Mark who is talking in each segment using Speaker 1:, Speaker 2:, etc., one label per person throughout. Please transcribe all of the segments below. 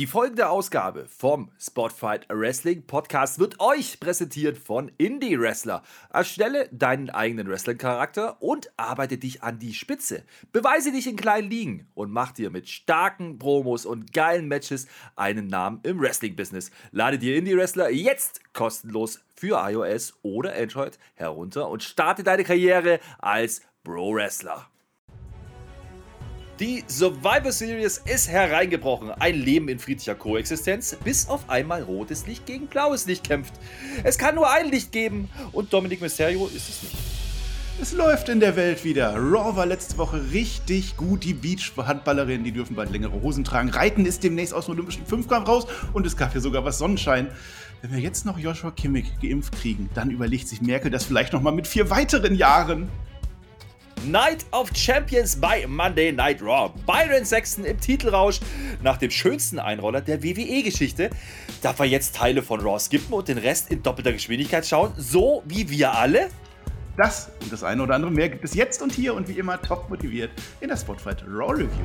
Speaker 1: Die folgende Ausgabe vom Spotfight Wrestling Podcast wird euch präsentiert von Indie Wrestler. Erstelle deinen eigenen Wrestling-Charakter und arbeite dich an die Spitze. Beweise dich in kleinen Ligen und mach dir mit starken Promos und geilen Matches einen Namen im Wrestling-Business. Lade dir Indie Wrestler jetzt kostenlos für iOS oder Android herunter und starte deine Karriere als Pro Wrestler. Die Survivor Series ist hereingebrochen. Ein Leben in friedlicher Koexistenz, bis auf einmal rotes Licht gegen blaues Licht kämpft. Es kann nur ein Licht geben und Dominic Mysterio ist es nicht.
Speaker 2: Es läuft in der Welt wieder. Raw war letzte Woche richtig gut. Die Beach-Handballerinnen, die dürfen bald längere Hosen tragen. Reiten ist demnächst aus dem Olympischen Fünfkampf raus und es gab hier sogar was Sonnenschein. Wenn wir jetzt noch Joshua Kimmich geimpft kriegen, dann überlegt sich Merkel das vielleicht noch mal mit vier weiteren Jahren.
Speaker 1: Night of Champions bei Monday Night Raw. Byron Sexton im Titelrausch nach dem schönsten Einroller der WWE-Geschichte. Darf er jetzt Teile von Raw skippen und den Rest in doppelter Geschwindigkeit schauen, so wie wir alle?
Speaker 2: Das und das eine oder andere mehr gibt es jetzt und hier und wie immer top motiviert in der Spotfight Raw Review.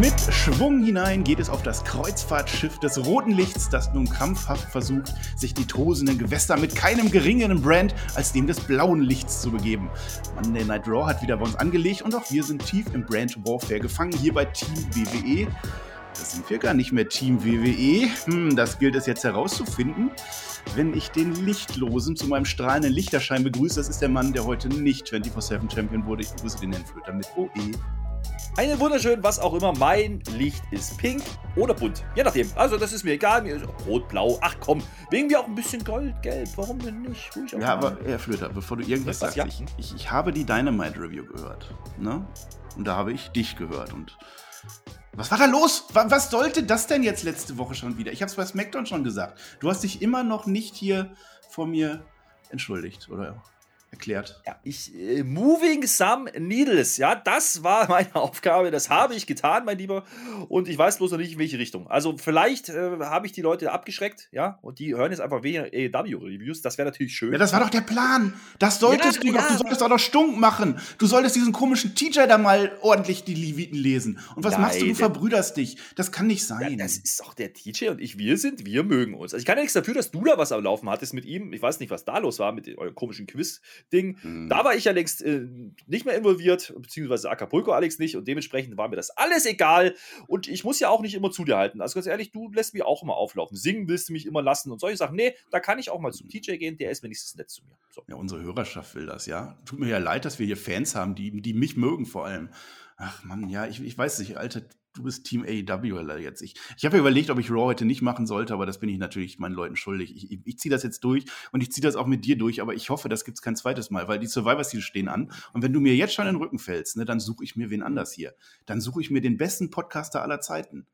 Speaker 2: Mit Schwung hinein geht es auf das Kreuzfahrtschiff des Roten Lichts, das nun krampfhaft versucht, sich die tosenden Gewässer mit keinem geringeren Brand als dem des blauen Lichts zu begeben. Monday Night Raw hat wieder bei uns angelegt und auch wir sind tief im Brand Warfare gefangen, hier bei Team WWE. Das sind wir gar nicht mehr Team WWE. Hm, das gilt es jetzt herauszufinden. Wenn ich den Lichtlosen zu meinem strahlenden Lichterschein begrüße, das ist der Mann, der heute nicht 24-7 Champion wurde. Ich begrüße den Herrn Flöter mit OE.
Speaker 1: Einen wunderschönen, was auch immer. Mein Licht ist pink oder bunt. Je nachdem. Also, das ist mir egal. Mir ist rot, blau. Ach komm, wegen mir auch ein bisschen Gold, Gelb. Warum denn nicht?
Speaker 2: Ruhig ja, aber Herr Flöter, bevor du irgendwas sagst, ja? ich, ich, ich, habe die Dynamite Review gehört. Ne? Und da habe ich dich gehört. Und was war da los? Was sollte das denn jetzt letzte Woche schon wieder? Ich habe es bei SmackDown schon gesagt. Du hast dich immer noch nicht hier vor mir entschuldigt, oder? Erklärt.
Speaker 1: Ja, ich, äh, moving some needles, ja, das war meine Aufgabe, das habe ich getan, mein Lieber, und ich weiß bloß noch nicht, in welche Richtung. Also vielleicht äh, habe ich die Leute abgeschreckt, ja, und die hören jetzt einfach weniger AEW-Reviews, das wäre natürlich schön.
Speaker 2: Ja, das war doch der Plan, das solltest ja, du doch, du solltest auch noch stunk machen, du solltest diesen komischen TJ da mal ordentlich die Leviten lesen. Und was Nein, machst du, du verbrüderst dich, das kann nicht sein.
Speaker 1: Ja, das ist doch der TJ und ich, wir sind, wir mögen uns. Also ich kann ja nichts dafür, dass du da was am Laufen hattest mit ihm, ich weiß nicht, was da los war mit eurem komischen Quiz, Ding. Mhm. Da war ich ja längst äh, nicht mehr involviert, beziehungsweise Acapulco Alex nicht und dementsprechend war mir das alles egal und ich muss ja auch nicht immer zu dir halten. Also ganz ehrlich, du lässt mich auch immer auflaufen. Singen willst du mich immer lassen und solche Sachen. Nee, da kann ich auch mal zum TJ gehen, der ist wenigstens nett zu mir.
Speaker 2: So. Ja, unsere Hörerschaft will das, ja. Tut mir ja leid, dass wir hier Fans haben, die, die mich mögen vor allem. Ach Mann, ja, ich, ich weiß nicht, Alter, du bist Team AEW jetzt. Ich, ich habe ja überlegt, ob ich Raw heute nicht machen sollte, aber das bin ich natürlich meinen Leuten schuldig. Ich, ich, ich ziehe das jetzt durch und ich ziehe das auch mit dir durch, aber ich hoffe, das gibt es kein zweites Mal, weil die Survivor Series stehen an. Und wenn du mir jetzt schon in den Rücken fällst, ne, dann suche ich mir wen anders hier. Dann suche ich mir den besten Podcaster aller Zeiten.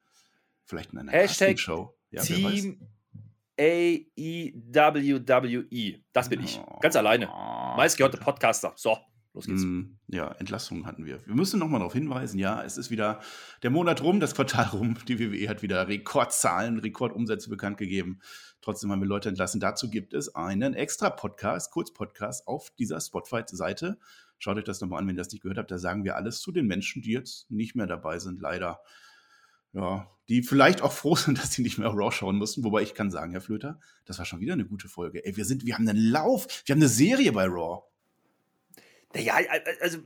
Speaker 2: Vielleicht in einer
Speaker 1: Show. Ja, Team AEWWE. Das bin ich. Ganz alleine. Oh, Meistgehörte Podcaster. So. Los geht's. Mm,
Speaker 2: ja, Entlassungen hatten wir. Wir müssen nochmal darauf hinweisen, ja, es ist wieder der Monat rum, das Quartal rum. Die WWE hat wieder Rekordzahlen, Rekordumsätze bekannt gegeben. Trotzdem haben wir Leute entlassen. Dazu gibt es einen extra Podcast, Kurzpodcast auf dieser Spotify-Seite. Schaut euch das nochmal an, wenn ihr das nicht gehört habt. Da sagen wir alles zu den Menschen, die jetzt nicht mehr dabei sind, leider. Ja, die vielleicht auch froh sind, dass sie nicht mehr Raw schauen mussten. Wobei ich kann sagen, Herr Flöter, das war schon wieder eine gute Folge. Ey, wir sind, wir haben einen Lauf, wir haben eine Serie bei Raw.
Speaker 1: Naja, also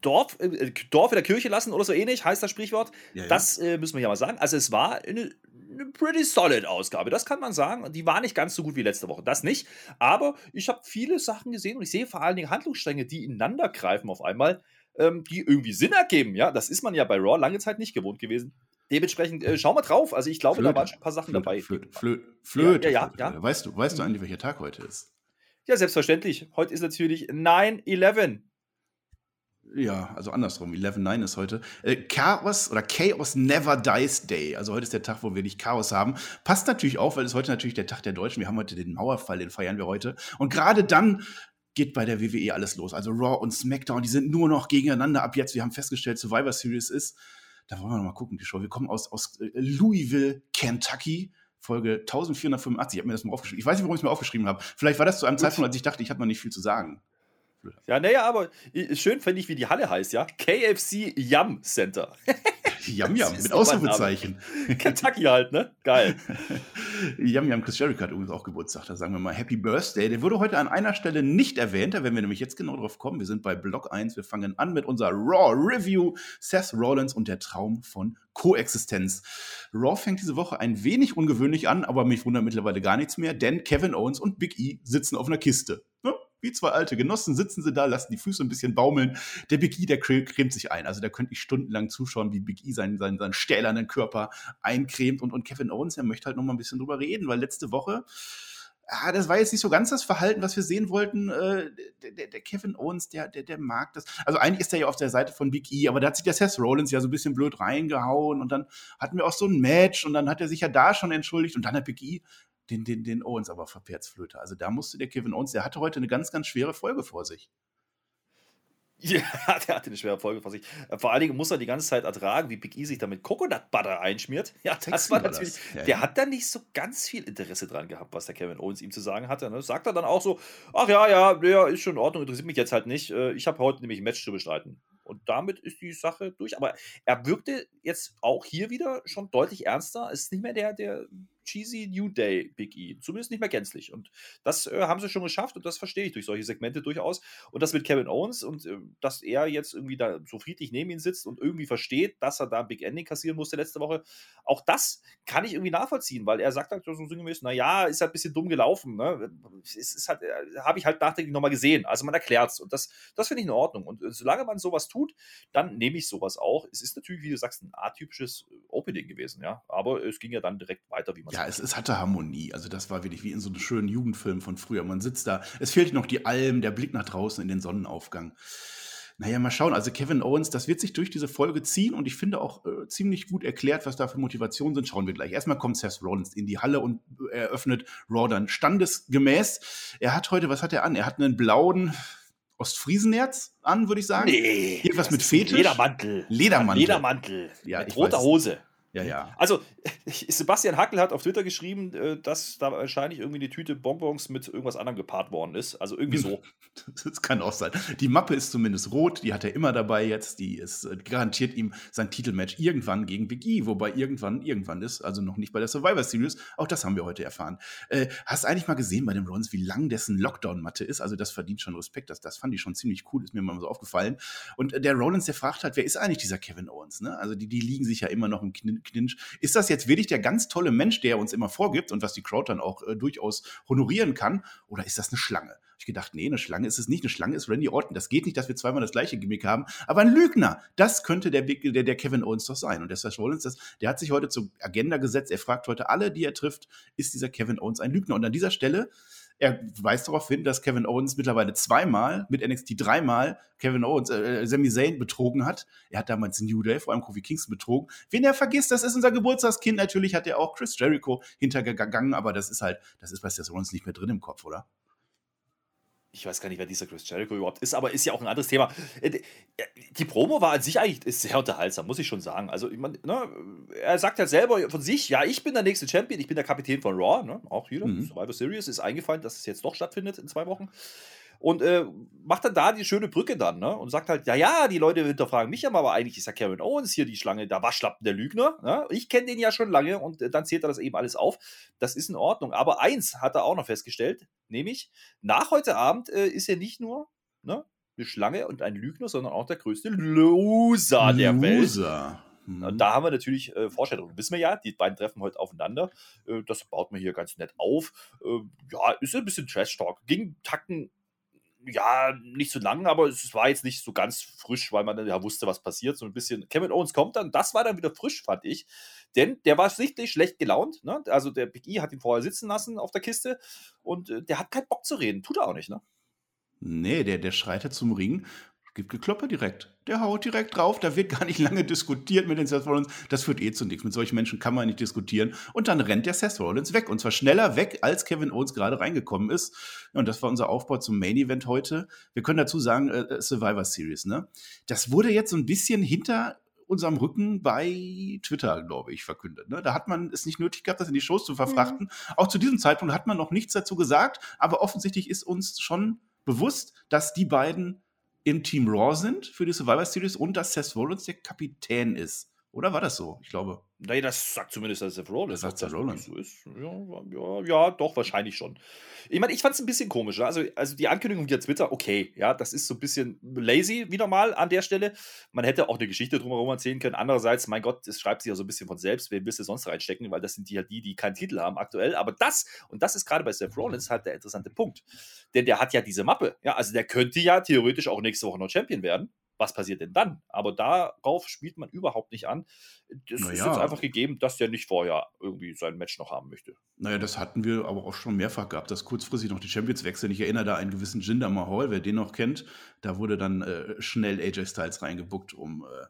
Speaker 1: Dorf, äh, Dorf in der Kirche lassen oder so ähnlich, heißt das Sprichwort. Ja, ja. Das äh, müssen wir ja mal sagen. Also es war eine, eine pretty solid Ausgabe, das kann man sagen. Die war nicht ganz so gut wie letzte Woche, das nicht. Aber ich habe viele Sachen gesehen und ich sehe vor allen Dingen Handlungsstränge, die ineinander greifen auf einmal, ähm, die irgendwie Sinn ergeben. Ja, das ist man ja bei Raw lange Zeit nicht gewohnt gewesen. Dementsprechend äh, schau mal drauf. Also ich glaube, Flöte, da waren schon ein paar Sachen
Speaker 2: Flöte,
Speaker 1: dabei.
Speaker 2: Flöte, Flöte, Flöte, ja, ja, ja, Weißt du, weißt du eigentlich, welcher Tag heute ist?
Speaker 1: Ja, selbstverständlich. Heute ist natürlich 9-11.
Speaker 2: Ja, also andersrum. 11.9 ist heute. Äh, Chaos oder Chaos Never Dies Day. Also heute ist der Tag, wo wir nicht Chaos haben. Passt natürlich auch, weil es heute natürlich der Tag der Deutschen. Wir haben heute den Mauerfall, den feiern wir heute. Und gerade dann geht bei der WWE alles los. Also Raw und SmackDown, die sind nur noch gegeneinander ab jetzt. Wir haben festgestellt, Survivor Series ist. Da wollen wir noch mal gucken, die Show. Wir kommen aus, aus äh, Louisville, Kentucky. Folge 1485. Ich habe mir das mal aufgeschrieben. Ich weiß nicht, warum ich es mir aufgeschrieben habe. Vielleicht war das zu einem Zeitpunkt, als ich dachte, ich habe noch nicht viel zu sagen.
Speaker 1: Ja, naja, aber schön finde ich, wie die Halle heißt, ja. KFC Yum Center.
Speaker 2: Yum Yum, mit Ausrufezeichen.
Speaker 1: Kentucky halt, ne? Geil.
Speaker 2: Yum Yum, Chris Jericho hat übrigens auch Geburtstag, da sagen wir mal Happy Birthday. Der wurde heute an einer Stelle nicht erwähnt, da werden wir nämlich jetzt genau drauf kommen. Wir sind bei Block 1, wir fangen an mit unserer Raw Review. Seth Rollins und der Traum von Koexistenz. Raw fängt diese Woche ein wenig ungewöhnlich an, aber mich wundert mittlerweile gar nichts mehr, denn Kevin Owens und Big E sitzen auf einer Kiste. Ne? Wie zwei alte Genossen sitzen sie da, lassen die Füße ein bisschen baumeln. Der Big E, der cremt sich ein. Also da könnte ich stundenlang zuschauen, wie Big E seinen, seinen, seinen stählernen Körper eincremt. Und, und Kevin Owens, der möchte halt noch mal ein bisschen drüber reden, weil letzte Woche ja, das war jetzt nicht so ganz das Verhalten, was wir sehen wollten. Äh, der, der, der, Kevin Owens, der, der, der mag das. Also eigentlich ist er ja auf der Seite von Big E, aber da hat sich der Seth Rollins ja so ein bisschen blöd reingehauen und dann hatten wir auch so ein Match und dann hat er sich ja da schon entschuldigt und dann hat Big E den, den, den Owens aber verperzflöte. Also da musste der Kevin Owens, der hatte heute eine ganz, ganz schwere Folge vor sich.
Speaker 1: Ja, der hatte eine schwere Folge vor sich. Äh, vor allen Dingen muss er die ganze Zeit ertragen, wie Big E sich damit Coconut Butter einschmiert. Ja, das war natürlich. Das. Ja, der ja. hat da nicht so ganz viel Interesse dran gehabt, was der Kevin Owens ihm zu sagen hatte. Ne? Sagt er dann auch so: Ach ja, ja, ja, ist schon in Ordnung, interessiert mich jetzt halt nicht. Äh, ich habe heute nämlich ein Match zu bestreiten. Und damit ist die Sache durch. Aber er wirkte jetzt auch hier wieder schon deutlich ernster. Es ist nicht mehr der, der cheesy New Day Big E. Zumindest nicht mehr gänzlich. Und das äh, haben sie schon geschafft und das verstehe ich durch solche Segmente durchaus. Und das mit Kevin Owens und äh, dass er jetzt irgendwie da so friedlich neben ihm sitzt und irgendwie versteht, dass er da ein Big Ending kassieren musste letzte Woche. Auch das kann ich irgendwie nachvollziehen, weil er sagt halt so sinngemäß, naja, ist halt ein bisschen dumm gelaufen. Ne? Es ist halt, äh, habe ich halt nachträglich nochmal gesehen. Also man erklärt es. Und das, das finde ich in Ordnung. Und äh, solange man sowas tut, dann nehme ich sowas auch. Es ist natürlich, wie du sagst, ein atypisches Opening gewesen, ja. Aber es ging ja dann direkt weiter, wie man
Speaker 2: ja, es, es, hatte Harmonie. Also das war wirklich wie in so einem schönen Jugendfilm von früher. Man sitzt da, es fehlt noch die Alm, der Blick nach draußen in den Sonnenaufgang. Naja, mal schauen. Also Kevin Owens, das wird sich durch diese Folge ziehen und ich finde auch äh, ziemlich gut erklärt, was da für Motivationen sind. Schauen wir gleich. Erstmal kommt Seth Rollins in die Halle und eröffnet Raw dann standesgemäß. Er hat heute, was hat er an? Er hat einen blauen Ostfriesenerz an, würde ich sagen.
Speaker 1: Nee.
Speaker 2: Irgendwas mit Fetisch.
Speaker 1: Ledermantel.
Speaker 2: Ledermantel.
Speaker 1: Ledermantel. Ja, mit roter. Hose.
Speaker 2: Ja, ja.
Speaker 1: Also, Sebastian Hackel hat auf Twitter geschrieben, äh, dass da wahrscheinlich irgendwie eine Tüte Bonbons mit irgendwas anderem gepaart worden ist. Also irgendwie so.
Speaker 2: Das kann auch sein. Die Mappe ist zumindest rot, die hat er immer dabei jetzt. Die ist äh, garantiert ihm sein Titelmatch irgendwann gegen Big E, wobei irgendwann irgendwann ist, also noch nicht bei der Survivor Series. Auch das haben wir heute erfahren. Äh, hast du eigentlich mal gesehen bei dem Rons, wie lang dessen Lockdown-Matte ist? Also, das verdient schon Respekt. Das, das fand ich schon ziemlich cool, ist mir mal so aufgefallen. Und der Rollins, der fragt halt, wer ist eigentlich dieser Kevin Owens? Ne? Also, die, die liegen sich ja immer noch im Knin Clinch. Ist das jetzt wirklich der ganz tolle Mensch, der uns immer vorgibt und was die Crowd dann auch äh, durchaus honorieren kann? Oder ist das eine Schlange? Ich gedacht, nee, eine Schlange ist es nicht. Eine Schlange ist Randy Orton. Das geht nicht, dass wir zweimal das gleiche Gimmick haben. Aber ein Lügner, das könnte der, der, der Kevin Owens doch sein. Und der Seth Rollins, das, der hat sich heute zur Agenda gesetzt. Er fragt heute alle, die er trifft, ist dieser Kevin Owens ein Lügner? Und an dieser Stelle er weist darauf hin, dass Kevin Owens mittlerweile zweimal, mit NXT dreimal Kevin Owens, äh, äh, Sami Zayn betrogen hat. Er hat damals New Day, vor allem Kofi Kingston betrogen. Wen er vergisst, das ist unser Geburtstagskind. Natürlich hat er auch Chris Jericho hintergegangen, aber das ist halt, das ist bei Seth Rollins nicht mehr drin im Kopf, oder?
Speaker 1: Ich weiß gar nicht, wer dieser Chris Jericho überhaupt ist, aber ist ja auch ein anderes Thema. Äh, die Promo war an sich eigentlich sehr unterhaltsam, muss ich schon sagen. Also, ich mein, ne, er sagt ja selber von sich, ja, ich bin der nächste Champion, ich bin der Kapitän von Raw, ne, auch hier, mhm. Survivor Series ist eingefallen, dass es jetzt doch stattfindet in zwei Wochen und äh, macht dann da die schöne Brücke dann, ne? Und sagt halt, ja, ja, die Leute hinterfragen mich aber, aber eigentlich ist ja Kevin Owens hier die Schlange, der Waschlappen der Lügner. Ne? Ich kenne den ja schon lange und äh, dann zählt er das eben alles auf. Das ist in Ordnung. Aber eins hat er auch noch festgestellt, nämlich nach heute Abend äh, ist er nicht nur ne, eine Schlange und ein Lügner, sondern auch der größte Loser der Welt. Loser. Mhm. Da haben wir natürlich äh, Vorstellungen. Wissen wir ja, die beiden treffen heute aufeinander. Äh, das baut man hier ganz nett auf. Äh, ja, ist ein bisschen Trash-Talk. Ging Tacken ja, nicht so lang, aber es war jetzt nicht so ganz frisch, weil man ja wusste, was passiert. So ein bisschen. Kevin Owens kommt dann, das war dann wieder frisch, fand ich. Denn der war sichtlich schlecht gelaunt. Ne? Also der Big E hat ihn vorher sitzen lassen auf der Kiste und äh, der hat keinen Bock zu reden. Tut er auch nicht, ne?
Speaker 2: Nee, der, der schreitet zum Ring gibt Gekloppe direkt. Der haut direkt drauf, da wird gar nicht lange diskutiert mit den Seth Rollins. Das führt eh zu nichts. Mit solchen Menschen kann man nicht diskutieren. Und dann rennt der Seth Rollins weg. Und zwar schneller weg, als Kevin Owens gerade reingekommen ist. Und das war unser Aufbau zum Main Event heute. Wir können dazu sagen, äh, äh Survivor Series, ne? Das wurde jetzt so ein bisschen hinter unserem Rücken bei Twitter, glaube ich, verkündet. Ne? Da hat man es nicht nötig gehabt, das in die Shows zu verfrachten. Mhm. Auch zu diesem Zeitpunkt hat man noch nichts dazu gesagt, aber offensichtlich ist uns schon bewusst, dass die beiden im Team Raw sind für die Survivor Series und dass Seth Rollins der Kapitän ist. Oder war das so? Ich glaube.
Speaker 1: Nee, das sagt zumindest der Seth Rollins.
Speaker 2: Das sagt Seth Rollins.
Speaker 1: So ist. Ja, ja, ja, doch, wahrscheinlich schon. Ich meine, ich fand es ein bisschen komisch. Ne? Also, also die Ankündigung via Twitter, okay, ja, das ist so ein bisschen lazy wieder mal an der Stelle. Man hätte auch eine Geschichte drumherum erzählen können. Andererseits, mein Gott, es schreibt sich ja so ein bisschen von selbst. Wen willst du sonst reinstecken? Weil das sind die halt die, die keinen Titel haben aktuell. Aber das, und das ist gerade bei Seth Rollins halt der interessante Punkt. Denn der hat ja diese Mappe. Ja, also der könnte ja theoretisch auch nächste Woche noch Champion werden was passiert denn dann? Aber darauf spielt man überhaupt nicht an. Das naja. ist jetzt einfach gegeben, dass der nicht vorher irgendwie sein Match noch haben möchte.
Speaker 2: Naja, das hatten wir aber auch schon mehrfach gehabt, dass kurzfristig noch die Champions wechseln. Ich erinnere da einen gewissen Jinder Mahal, wer den noch kennt. Da wurde dann äh, schnell AJ Styles reingebuckt, um äh,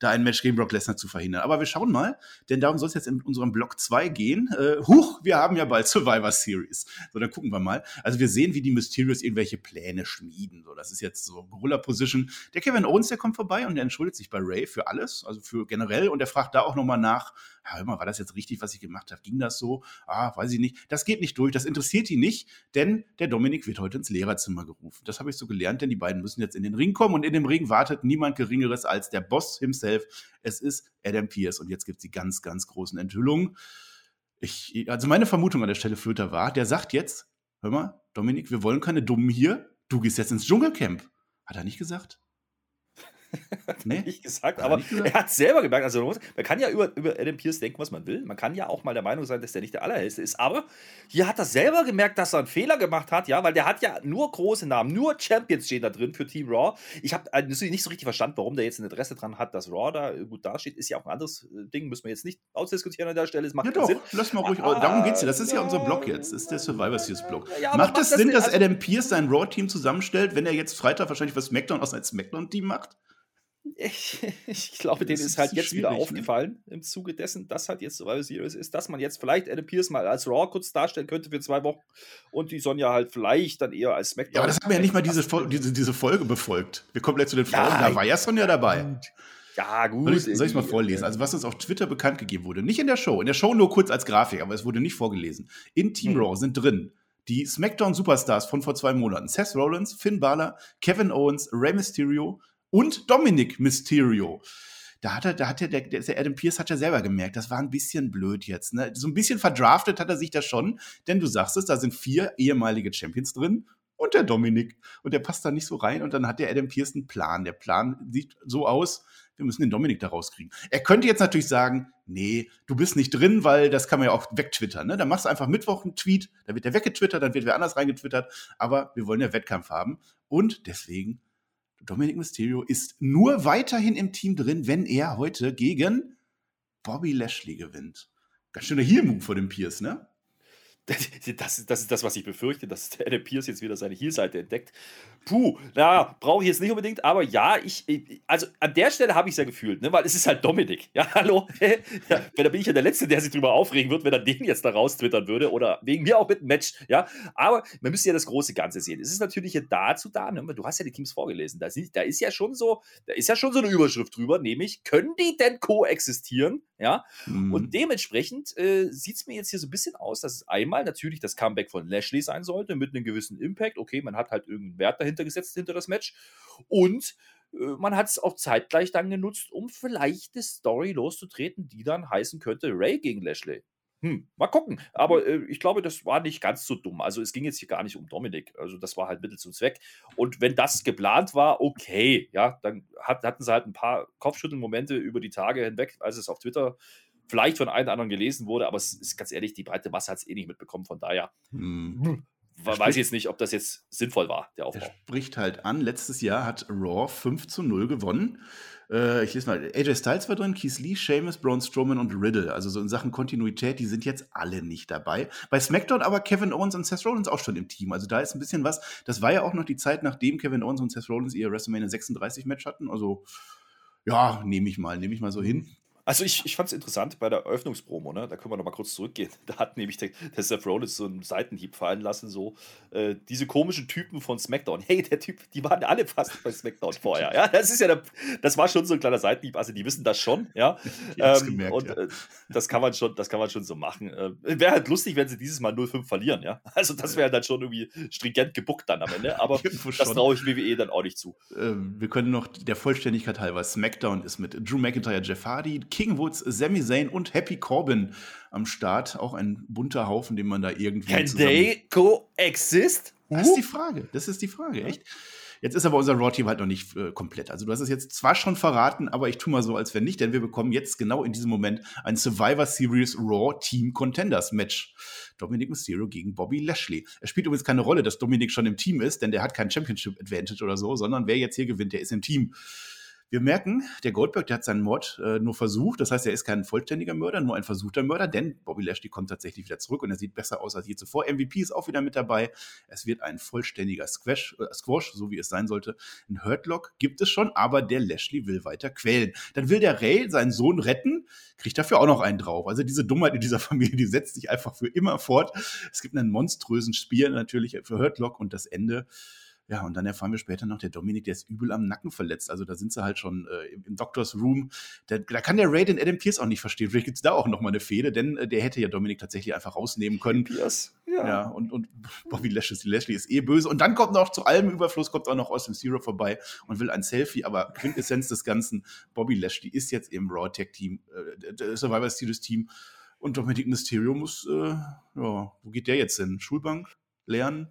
Speaker 2: da ein Match gegen Brock Lesnar zu verhindern. Aber wir schauen mal, denn darum soll es jetzt in unserem Block 2 gehen. Äh, huch, wir haben ja bald Survivor Series. So, dann gucken wir mal. Also wir sehen, wie die Mysterios irgendwelche Pläne schmieden. So, das ist jetzt so Gorilla-Position. Der Kevin Owens, der kommt vorbei und der entschuldigt sich bei Ray für alles, also für generell. Und er fragt da auch nochmal nach, ja, hör mal, war das jetzt richtig, was ich gemacht habe? Ging das so? Ah, weiß ich nicht. Das geht nicht durch, das interessiert ihn nicht, denn der Dominik wird heute ins Lehrerzimmer gerufen. Das habe ich so gelernt, denn die beiden müssen jetzt in den Ring kommen und in dem Ring wartet niemand Geringeres als der Boss himself. Es ist Adam Pierce und jetzt gibt es die ganz, ganz großen Enthüllungen. Ich, also meine Vermutung an der Stelle Flöter war, der sagt jetzt, hör mal, Dominik, wir wollen keine Dummen hier, du gehst jetzt ins Dschungelcamp. Hat er nicht gesagt?
Speaker 1: Hat nee? nicht gesagt, aber nicht er hat selber gemerkt, also man kann ja über, über Adam Pierce denken, was man will. Man kann ja auch mal der Meinung sein, dass der nicht der allerhellste ist. Aber hier hat er selber gemerkt, dass er einen Fehler gemacht hat, ja, weil der hat ja nur große Namen, nur Champions stehen da drin für Team Raw. Ich habe äh, nicht so richtig verstanden, warum der jetzt ein Interesse dran hat, dass Raw da gut dasteht. Ist ja auch ein anderes äh, Ding, müssen wir jetzt nicht ausdiskutieren an der Stelle. Es macht
Speaker 2: ja doch,
Speaker 1: Sinn.
Speaker 2: lass mal ruhig. Ah, darum geht's ja. Das ist ja unser Blog jetzt. Das ist der Survivor Series Blog. Ja, macht es Sinn, dass also Adam Pierce sein Raw-Team zusammenstellt, wenn er jetzt Freitag wahrscheinlich was SmackDown aus einem SmackDown-Team macht?
Speaker 1: Ich, ich glaube, denen ist halt jetzt wieder ne? aufgefallen ne? im Zuge dessen, dass halt jetzt Survivor Series ist, dass man jetzt vielleicht Adam Pierce mal als Raw kurz darstellen könnte für zwei Wochen und die Sonja halt vielleicht dann eher als SmackDown.
Speaker 2: Ja, aber das haben wir ja nicht mal diese, diese, diese Folge befolgt. Wir kommen gleich zu den Frauen, ja, da war ja Sonja dabei.
Speaker 1: Ja, gut.
Speaker 2: Soll ich es mal vorlesen? Also, was uns auf Twitter bekannt gegeben wurde, nicht in der Show, in der Show nur kurz als Grafik, aber es wurde nicht vorgelesen. In Team hm. Raw sind drin die SmackDown Superstars von vor zwei Monaten: Seth Rollins, Finn Balor, Kevin Owens, Rey Mysterio, und Dominic Mysterio. Da hat er, da hat er, der, der Adam Pierce hat ja selber gemerkt, das war ein bisschen blöd jetzt. Ne? So ein bisschen verdraftet hat er sich da schon, denn du sagst es, da sind vier ehemalige Champions drin und der Dominic. Und der passt da nicht so rein. Und dann hat der Adam Pierce einen Plan. Der Plan sieht so aus, wir müssen den Dominik da rauskriegen. Er könnte jetzt natürlich sagen, nee, du bist nicht drin, weil das kann man ja auch wegtwittern. Ne? Dann machst du einfach Mittwoch einen Tweet, dann wird der weggetwittert, dann wird wer anders reingetwittert. Aber wir wollen ja Wettkampf haben. Und deswegen Dominic Mysterio ist nur weiterhin im Team drin, wenn er heute gegen Bobby Lashley gewinnt. Ganz schöner Heel-Move vor dem Pierce, ne?
Speaker 1: Das, das ist das, was ich befürchte, dass der Adam Pierce jetzt wieder seine Heel-Seite entdeckt. Puh, na, brauche ich jetzt nicht unbedingt, aber ja, ich, also an der Stelle habe ich es ja gefühlt, ne, weil es ist halt Dominik. Ja, hallo? ja, da bin ich ja der Letzte, der sich drüber aufregen wird, wenn er den jetzt da raus twittern würde oder wegen mir auch mit einem Match. Ja, aber man müsste ja das große Ganze sehen. Es ist natürlich ja dazu da, ne, du hast ja die Teams vorgelesen, da, sind, da ist ja schon so, da ist ja schon so eine Überschrift drüber, nämlich, können die denn koexistieren? Ja, mhm. und dementsprechend äh, sieht es mir jetzt hier so ein bisschen aus, dass es einmal natürlich das Comeback von Lashley sein sollte, mit einem gewissen Impact. Okay, man hat halt irgendeinen Wert dahinter gesetzt, hinter das Match. Und äh, man hat es auch zeitgleich dann genutzt, um vielleicht eine Story loszutreten, die dann heißen könnte Ray gegen Lashley. Hm, mal gucken. Aber äh, ich glaube, das war nicht ganz so dumm. Also es ging jetzt hier gar nicht um Dominik. Also das war halt Mittel zum Zweck. Und wenn das geplant war, okay, ja, dann hat, hatten sie halt ein paar Kopfschüttelmomente über die Tage hinweg, als es auf Twitter vielleicht von einem oder anderen gelesen wurde, aber es ist ganz ehrlich, die breite Masse hat es eh nicht mitbekommen. Von daher hm. weiß ich jetzt nicht, ob das jetzt sinnvoll war, der Aufbau.
Speaker 2: Er spricht halt an, letztes Jahr hat Raw 5 zu 0 gewonnen Äh, ich lese mal. AJ Styles war drin, Keith Lee, Sheamus, Braun Strowman und Riddle. Also so in Sachen Kontinuität, die sind jetzt alle nicht dabei. Bei SmackDown aber Kevin Owens und Seth Rollins auch schon im Team. Also da ist ein bisschen was. Das war ja auch noch die Zeit, nachdem Kevin Owens und Seth Rollins ihr WrestleMania 36 Match hatten. Also ja, nehme ich mal, nehme ich mal so hin.
Speaker 1: Also ich, ich fand es interessant bei der Eröffnungspromo, ne? da können wir noch mal kurz zurückgehen. Da hat nämlich der, der Seth Rollins so einen Seitenhieb fallen lassen, so äh, diese komischen Typen von SmackDown. Hey, der Typ, die waren alle fast bei SmackDown vorher. Ja, das ist ja, der, das war schon so ein kleiner Seitenhieb. Also die wissen das schon, ja. Ähm, gemerkt, und ja. Äh, das kann man schon, das kann man schon so machen. Äh, Wäre halt lustig, wenn sie dieses Mal 0-5 verlieren, ja. Also das wäre dann schon irgendwie stringent gebuckt dann am Ende. Aber das traue ich WWE dann auch nicht zu.
Speaker 2: Ähm, wir können noch der Vollständigkeit halber. SmackDown ist mit Drew McIntyre, Jeff Hardy, King Woods, Sami Zayn und Happy Corbin am Start. Auch ein bunter Haufen, den man da irgendwie.
Speaker 1: Can they coexist?
Speaker 2: Das ist die Frage. Das ist die Frage, echt. Jetzt ist aber unser Raw-Team halt noch nicht äh, komplett. Also du hast es jetzt zwar schon verraten, aber ich tue mal so, als wenn nicht, denn wir bekommen jetzt genau in diesem Moment ein Survivor Series Raw Team Contenders Match. Dominic Mysterio gegen Bobby Lashley. Es spielt übrigens keine Rolle, dass Dominic schon im Team ist, denn der hat kein Championship Advantage oder so, sondern wer jetzt hier gewinnt, der ist im Team. Wir merken, der Goldberg, der hat seinen Mord äh, nur versucht. Das heißt, er ist kein vollständiger Mörder, nur ein versuchter Mörder, denn Bobby Lashley kommt tatsächlich wieder zurück und er sieht besser aus als je zuvor. MVP ist auch wieder mit dabei. Es wird ein vollständiger Squash, äh, Squash, so wie es sein sollte. Ein Hurtlock gibt es schon, aber der Lashley will weiter quälen. Dann will der Ray seinen Sohn retten, kriegt dafür auch noch einen drauf. Also diese Dummheit in dieser Familie, die setzt sich einfach für immer fort. Es gibt einen monströsen Spiel natürlich für Hurtlock und das Ende ja, und dann erfahren wir später noch, der Dominik, der ist übel am Nacken verletzt. Also da sind sie halt schon äh, im, im Doctors Room. Da, da kann der Ray den Adam Pierce auch nicht verstehen. Vielleicht gibt es da auch noch mal eine Fehde, denn äh, der hätte ja Dominik tatsächlich einfach rausnehmen können. Pierce, ja. ja und, und Bobby Lashley, Lashley ist eh böse. Und dann kommt noch zu allem Überfluss, kommt auch noch aus dem Zero vorbei und will ein Selfie. Aber Quintessenz des Ganzen, Bobby Lashley ist jetzt im Raw Tech Team, äh, Survivor Series Team. Und Dominic Mysterio muss, äh, ja, wo geht der jetzt hin? Schulbank? Lernen?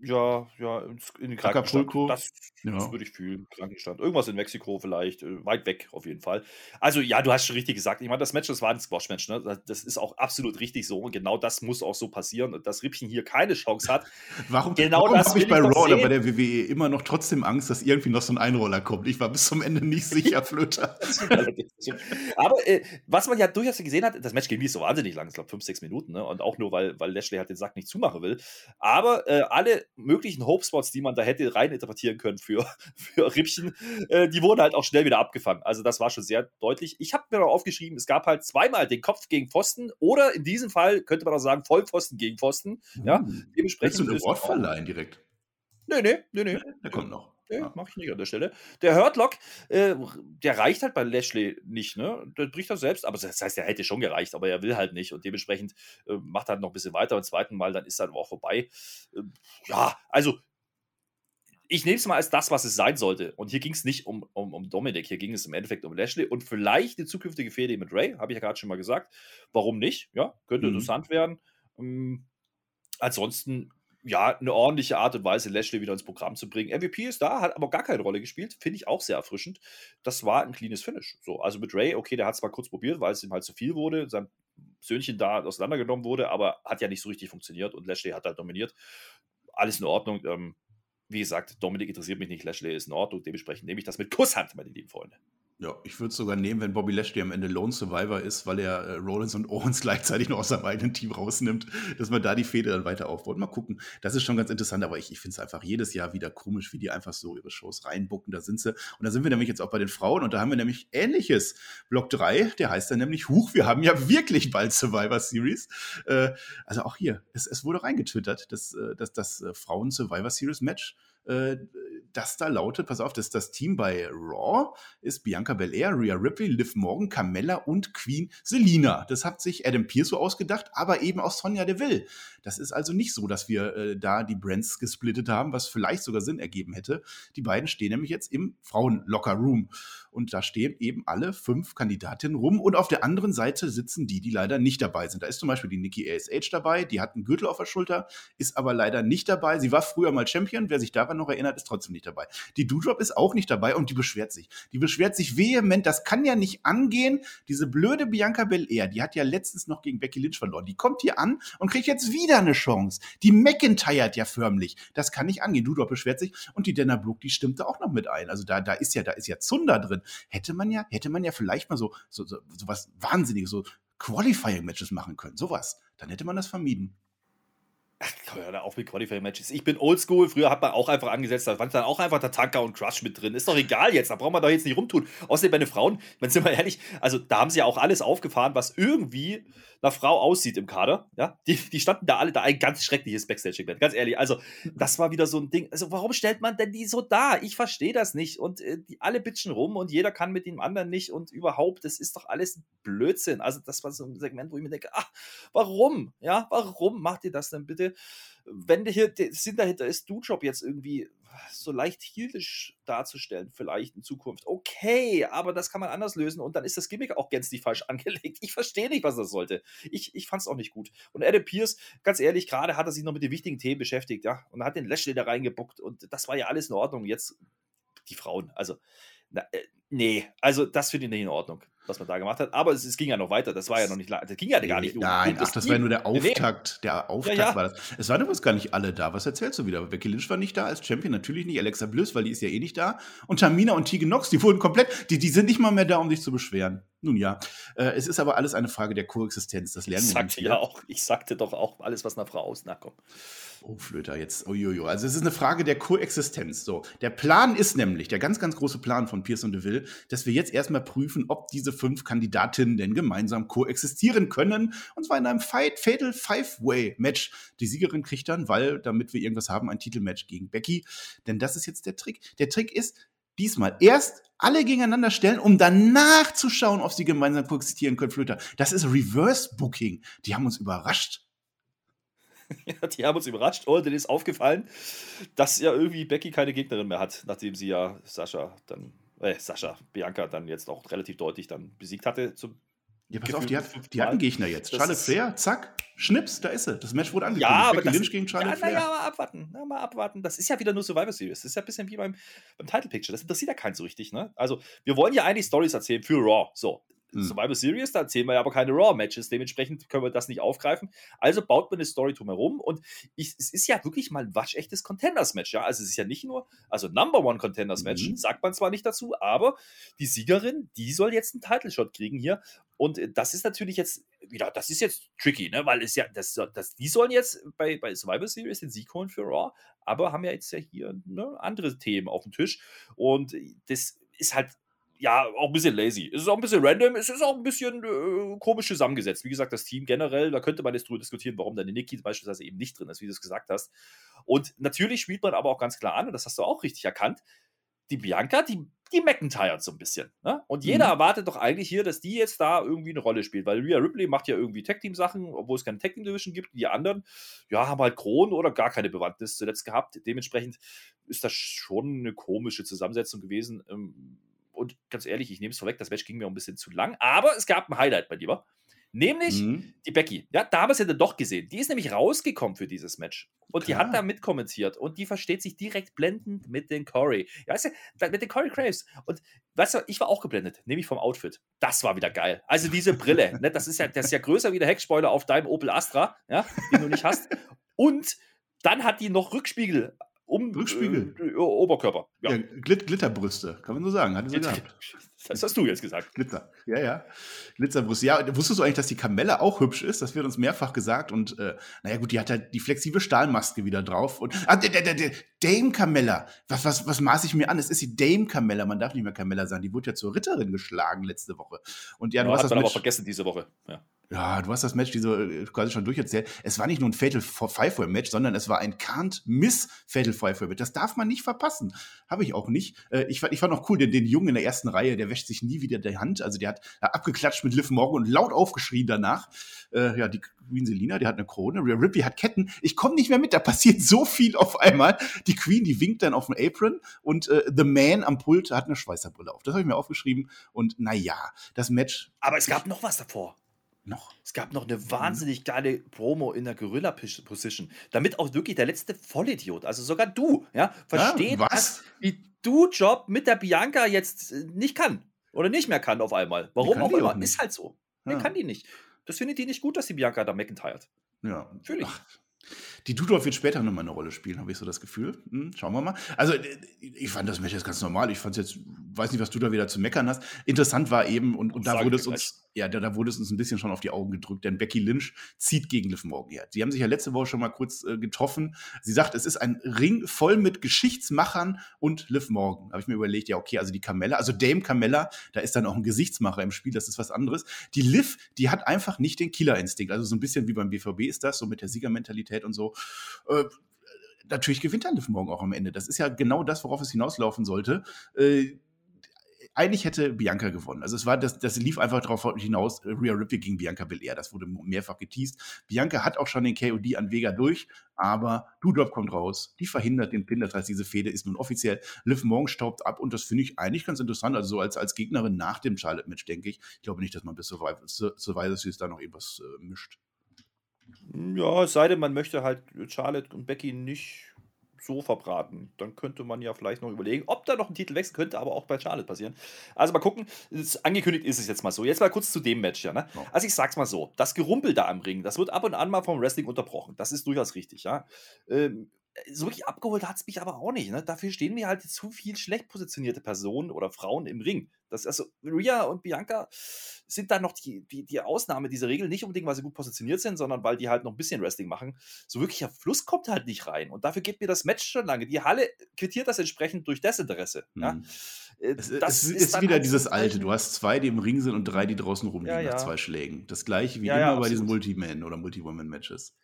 Speaker 1: Ja, ja, in den Krankenstand. Das, ja. das würde ich fühlen. Krankenstand. Irgendwas in Mexiko vielleicht, äh, weit weg auf jeden Fall. Also ja, du hast schon richtig gesagt. Ich meine, das Match, das war ein Squash-Match. Ne? Das ist auch absolut richtig so. Und genau das muss auch so passieren. Dass Rippchen hier keine Chance hat.
Speaker 2: warum genau warum habe ich bei Raw oder bei der WWE immer noch trotzdem Angst, dass irgendwie noch so ein Einroller kommt? Ich war bis zum Ende nicht sicher, Flöter.
Speaker 1: Aber äh, was man ja durchaus gesehen hat, das Match ging nicht so wahnsinnig lang. Ich glaube, fünf, sechs Minuten. Ne? Und auch nur, weil, weil Lashley halt den Sack nicht zumachen will. Aber äh, alle möglichen Hope-Spots, die man da hätte reininterpretieren können für, für Rippchen, äh, die wurden halt auch schnell wieder abgefangen. Also das war schon sehr deutlich. Ich habe mir noch aufgeschrieben, es gab halt zweimal den Kopf gegen Pfosten oder in diesem Fall könnte man auch sagen Vollpfosten gegen Pfosten. Ja,
Speaker 2: hm. dementsprechend. Willst du ein Wort verleihen direkt?
Speaker 1: Nee, nee, nee, nee.
Speaker 2: Der kommt noch.
Speaker 1: Nee, ja. mach ich nicht an der Stelle. Der Hurtlock, äh, der reicht halt bei Lashley nicht, ne? Der bricht das selbst, aber das heißt, er hätte schon gereicht, aber er will halt nicht und dementsprechend äh, macht er halt noch ein bisschen weiter. Beim zweiten Mal, dann ist er auch vorbei. Äh, ja, also ich nehme es mal als das, was es sein sollte. Und hier ging es nicht um, um, um Dominik, hier ging es im Endeffekt um Lashley und vielleicht eine zukünftige Fehde mit Ray, habe ich ja gerade schon mal gesagt. Warum nicht? Ja, könnte mhm. interessant werden. Ähm, ansonsten ja, eine ordentliche Art und Weise, Lashley wieder ins Programm zu bringen. MVP ist da, hat aber gar keine Rolle gespielt. Finde ich auch sehr erfrischend. Das war ein cleanes Finish. So, also mit Ray, okay, der hat es mal kurz probiert, weil es ihm halt zu viel wurde, sein Söhnchen da auseinandergenommen wurde, aber hat ja nicht so richtig funktioniert und Lashley hat halt dominiert. Alles in Ordnung. Ähm, wie gesagt, Dominik interessiert mich nicht, Lashley ist in Ordnung. Dementsprechend nehme ich das mit Kusshand, meine lieben Freunde.
Speaker 2: Ja, ich würde es sogar nehmen, wenn Bobby Lashley am Ende Lone Survivor ist, weil er äh, Rollins und Owens gleichzeitig noch aus seinem eigenen Team rausnimmt, dass man da die Fehde dann weiter aufbaut. Mal gucken. Das ist schon ganz interessant, aber ich, ich finde es einfach jedes Jahr wieder komisch, wie die einfach so ihre Shows reinbucken. Da sind sie. Und da sind wir nämlich jetzt auch bei den Frauen und da haben wir nämlich ähnliches. Block 3, der heißt dann nämlich, Huch, wir haben ja wirklich bald Survivor Series. Äh, also auch hier, es, es wurde reingetwittert, dass, äh, dass das äh, Frauen Survivor Series Match äh, das da lautet, pass auf, das, das Team bei Raw ist Bianca Belair, Rhea Ripley, Liv Morgan, Carmella und Queen Selina. Das hat sich Adam Pearce so ausgedacht, aber eben auch Sonja Deville. Das ist also nicht so, dass wir äh, da die Brands gesplittet haben, was vielleicht sogar Sinn ergeben hätte. Die beiden stehen nämlich jetzt im Frauen-Locker-Room. Und da stehen eben alle fünf Kandidatinnen rum. Und auf der anderen Seite sitzen die, die leider nicht dabei sind. Da ist zum Beispiel die Nikki ASH dabei, die hat einen Gürtel auf der Schulter, ist aber leider nicht dabei. Sie war früher mal Champion. Wer sich daran noch erinnert, ist trotzdem nicht dabei. Die Doudrop ist auch nicht dabei und die beschwert sich. Die beschwert sich vehement. Das kann ja nicht angehen. Diese blöde Bianca Belair, die hat ja letztens noch gegen Becky Lynch verloren. Die kommt hier an und kriegt jetzt wieder eine Chance. Die McIntyre ja förmlich. Das kann nicht angehen. Doudrop beschwert sich und die Dana Brooke, die stimmt da auch noch mit ein. Also da, da ist ja, da ist ja Zunder drin. Hätte man ja, hätte man ja vielleicht mal so, so, so, so was Wahnsinniges, so Qualifying-Matches machen können. Sowas. Dann hätte man das vermieden.
Speaker 1: Ach, hör da auf mit Qualifying-Matches. Ich bin oldschool. Früher hat man auch einfach angesetzt, da war dann auch einfach der Tanker und Crush mit drin. Ist doch egal jetzt, da braucht man doch jetzt nicht rumtun. Außerdem bei den Frauen, wenn sind wir ehrlich, also da haben sie ja auch alles aufgefahren, was irgendwie nach Frau aussieht im Kader. Ja, die, die standen da alle da. Ein ganz schreckliches Backstage-Segment, ganz ehrlich. Also, das war wieder so ein Ding. Also, warum stellt man denn die so da? Ich verstehe das nicht. Und äh, die alle bitchen rum und jeder kann mit dem anderen nicht und überhaupt, das ist doch alles Blödsinn. Also, das war so ein Segment, wo ich mir denke, ach, warum? Ja, warum macht ihr das denn bitte? wenn hier der Sinn dahinter ist, Du-Job jetzt irgendwie so leicht heelisch darzustellen, vielleicht in Zukunft. Okay, aber das kann man anders lösen und dann ist das Gimmick auch gänzlich falsch angelegt. Ich verstehe nicht, was das sollte. Ich, ich fand es auch nicht gut. Und Adam Pierce, ganz ehrlich, gerade hat er sich noch mit den wichtigen Themen beschäftigt, ja, und hat den Lashley da reingebuckt und das war ja alles in Ordnung. Jetzt die Frauen, also, na, äh, nee, also das finde ich nicht in Ordnung was man da gemacht hat. Aber es, es, ging ja noch weiter. Das war ja noch nicht, das ging ja gar nicht.
Speaker 2: Nein, ach, das war ja nur der Auftakt. Der Auftakt ja, ja. war das. Es waren übrigens gar nicht alle da. Was erzählst du wieder? Becky Lynch war nicht da als Champion, natürlich nicht. Alexa Bliss, weil die ist ja eh nicht da. Und Tamina und Tegan Nox, die wurden komplett, die, die sind nicht mal mehr da, um sich zu beschweren. Nun ja, äh, es ist aber alles eine Frage der Koexistenz. Das lernen
Speaker 1: ich wir. Sagte ja auch, ich sagte doch auch alles, was einer Frau aus. Na komm.
Speaker 2: Oh, Flöter, jetzt, uiuiui. Also es ist eine Frage der Koexistenz. So, der Plan ist nämlich, der ganz, ganz große Plan von Pierce und DeVille, dass wir jetzt erstmal prüfen, ob diese fünf Kandidatinnen denn gemeinsam koexistieren können. Und zwar in einem Fight Fatal Five-Way-Match. Die Siegerin kriegt dann, weil, damit wir irgendwas haben, ein Titelmatch gegen Becky. Denn das ist jetzt der Trick. Der Trick ist, diesmal erst alle gegeneinander stellen, um danach zu schauen, ob sie gemeinsam koexistieren können, Flöter. Das ist Reverse Booking. Die haben uns überrascht.
Speaker 1: ja, die haben uns überrascht. Oh, denen ist aufgefallen, dass ja irgendwie Becky keine Gegnerin mehr hat, nachdem sie ja Sascha dann, äh, Sascha, Bianca dann jetzt auch relativ deutlich dann besiegt hatte.
Speaker 2: Ja, pass auf, die, hat, die hatten Gegner jetzt. Das Charlotte Flair, zack, Schnips, da ist sie. Das Match wurde angekündigt.
Speaker 1: Ja, aber Becky Lynch gegen Charlotte ja, Flair. Ja, mal abwarten. Na, mal abwarten. Das ist ja wieder nur Survivor Series. Das ist ja ein bisschen wie beim, beim Title Picture. Das interessiert ja keinen so richtig. Ne? Also, wir wollen ja eigentlich Stories erzählen für Raw. So, hm. Survivor Series, da erzählen wir ja aber keine Raw-Matches, dementsprechend können wir das nicht aufgreifen. Also baut man eine Story drumherum und ich, es ist ja wirklich mal ein waschechtes Contenders-Match, ja. Also es ist ja nicht nur, also Number One Contenders-Match, mhm. sagt man zwar nicht dazu, aber die Siegerin, die soll jetzt einen Title-Shot kriegen hier. Und das ist natürlich jetzt wieder, das ist jetzt tricky, ne? Weil es ja, das, das, die sollen jetzt bei, bei Survivor Series den Sieg holen für Raw, aber haben ja jetzt ja hier ne, andere Themen auf dem Tisch. Und das ist halt ja, auch ein bisschen lazy. Es ist auch ein bisschen random, es ist auch ein bisschen äh, komisch zusammengesetzt. Wie gesagt, das Team generell, da könnte man jetzt drüber diskutieren, warum deine Nikki beispielsweise eben nicht drin ist, wie du es gesagt hast. Und natürlich spielt man aber auch ganz klar an, und das hast du auch richtig erkannt, die Bianca, die, die McIntyre so ein bisschen. Ne? Und jeder mhm. erwartet doch eigentlich hier, dass die jetzt da irgendwie eine Rolle spielt, weil Rhea Ripley macht ja irgendwie Tag-Team-Sachen, obwohl es keine Tag-Team-Division gibt. Die anderen, ja, haben halt Kronen oder gar keine Bewandtnis zuletzt gehabt. Dementsprechend ist das schon eine komische Zusammensetzung gewesen. Ähm, und ganz ehrlich, ich nehme es vorweg, das Match ging mir ein bisschen zu lang, aber es gab ein Highlight, mein Lieber. Nämlich mhm. die Becky. Ja, da haben wir doch gesehen. Die ist nämlich rausgekommen für dieses Match. Und Klar. die hat da mitkommentiert. Und die versteht sich direkt blendend mit den Corey. Ja, weißt du, mit den Corey Craves. Und weißt du, ich war auch geblendet, nämlich vom Outfit. Das war wieder geil. Also diese Brille, ne, das ist ja, das ist ja größer wie der Heckspoiler auf deinem Opel Astra, ja, den du nicht hast. Und dann hat die noch Rückspiegel um
Speaker 2: Rückspiegel.
Speaker 1: Äh, Oberkörper.
Speaker 2: Ja. ja Glit Glitterbrüste, kann man so sagen. Hatte sie gehabt.
Speaker 1: Das hast du jetzt gesagt.
Speaker 2: Glitzer, ja, ja. Glitzerbrüste. Ja, wusstest du eigentlich, dass die Kamelle auch hübsch ist? Das wird uns mehrfach gesagt. Und äh, naja, gut, die hat halt die flexible Stahlmaske wieder drauf. Und ah, der, der, der Dame Camella. Was, was, was maße ich mir an? Es ist die Dame Camella. Man darf nicht mehr Camella sagen. Die wurde ja zur Ritterin geschlagen letzte Woche. Und ja, du ja, hast
Speaker 1: das man aber vergessen diese Woche. Ja.
Speaker 2: Ja, du hast das Match diese, äh, quasi schon durcherzählt. Es war nicht nur ein Fatal Five-Way-Match, sondern es war ein Can't-Miss Fatal Five-Way-Match. Das darf man nicht verpassen. Habe ich auch nicht. Äh, ich, fand, ich fand auch cool, den, den Jungen in der ersten Reihe, der wäscht sich nie wieder die Hand. Also der hat abgeklatscht mit Liv Morgan und laut aufgeschrien danach. Äh, ja, die Queen Selina, die hat eine Krone. Rhea Ripley hat Ketten. Ich komme nicht mehr mit, da passiert so viel auf einmal. Die Queen, die winkt dann auf dem Apron und äh, The Man am Pult hat eine Schweißerbrille auf. Das habe ich mir aufgeschrieben. Und naja, das Match.
Speaker 1: Aber es gab noch was davor.
Speaker 2: Noch?
Speaker 1: Es gab noch eine wahnsinnig geile Promo in der Gorilla-Position, damit auch wirklich der letzte Vollidiot, also sogar du, ja, versteht,
Speaker 2: was?
Speaker 1: dass die Du-Job mit der Bianca jetzt äh, nicht kann. Oder nicht mehr kann auf einmal. Warum auch immer. Ist halt so. Nee,
Speaker 2: Ja.
Speaker 1: kann die nicht. Das findet die nicht gut, dass die Bianca da McIntyre.
Speaker 2: Ja.
Speaker 1: Natürlich.
Speaker 2: Ach, die Dudorf wird später nochmal eine Rolle spielen, habe ich so das Gefühl. Hm, schauen wir mal. Also, äh, ich fand das Match jetzt ganz normal. Ich fand es jetzt, weiß nicht, was du da wieder zu meckern hast. Interessant war eben, und, und da wurde es uns, ja, da, da wurde es uns ein bisschen schon auf die Augen gedrückt, denn Becky Lynch zieht gegen Liv Morgan her. Sie haben sich ja letzte Woche schon mal kurz äh, getroffen. Sie sagt, es ist ein Ring voll mit Geschichtsmachern und Liv Morgan. Habe ich mir überlegt, ja, okay, also die Carmella, also Dame Carmella, da ist dann auch ein Gesichtsmacher im Spiel, das ist was anderes. Die Liv, die hat einfach nicht den Killerinstinkt. Also so ein bisschen wie beim BVB ist das, so mit der Siegermentalität und so. Äh, natürlich gewinnt dann Liv morgen auch am Ende. Das ist ja genau das, worauf es hinauslaufen sollte. Äh, eigentlich hätte Bianca gewonnen. Also es war, das, das lief einfach darauf hinaus, äh, Rhea Ripley gegen Bianca Belair. Das wurde mehrfach geteased. Bianca hat auch schon den KOD an Vega durch, aber Doudrop kommt raus. Die verhindert den Pin. Das heißt, diese Fehde ist nun offiziell. Liv Morgan staubt ab und das finde ich eigentlich ganz interessant. Also so als, als Gegnerin nach dem Charlotte-Match, denke ich. Ich glaube nicht, dass man bis Survivor Survivor Series da noch irgendwas äh, mischt.
Speaker 1: Ja, es sei denn, man möchte halt Charlotte und Becky nicht so verbraten. Dann könnte man ja vielleicht noch überlegen, ob da noch ein Titel wechseln könnte, aber auch bei Charlotte passieren. Also mal gucken, es, angekündigt ist es jetzt mal so. Jetzt mal kurz zu dem Match, ja. Ne?
Speaker 2: Ja.
Speaker 1: Also ich sag's mal so, das Gerumpel da am Ring, das wird ab und an mal vom Wrestling unterbrochen. Das ist durchaus richtig, ja. Ähm, so wirklich abgeholt hat es mich aber auch nicht. Ne? Dafür stehen mir halt zu viel schlecht positionierte Personen oder Frauen im Ring. Das, also Rhea und Bianca sind da noch die, die, die Ausnahme dieser Regel. Nicht unbedingt, weil sie gut positioniert sind, sondern weil die halt noch ein bisschen Wrestling machen. So wirklicher Fluss kommt halt nicht rein. Und dafür geht mir das Match schon lange. Die Halle quittiert das entsprechend durch Desinteresse. Ja?
Speaker 2: Mhm.
Speaker 1: Äh,
Speaker 2: Es,
Speaker 1: das
Speaker 2: es ist,
Speaker 1: dann
Speaker 2: wieder
Speaker 1: halt
Speaker 2: dieses alte. Du hast zwei, die im Ring sind und drei, die draußen rumliegen
Speaker 1: Ja,
Speaker 2: nach
Speaker 1: ja.
Speaker 2: zwei Schlägen. Das gleiche wie immer bei diesen. Multi-Man- oder Multi-Woman-Matches.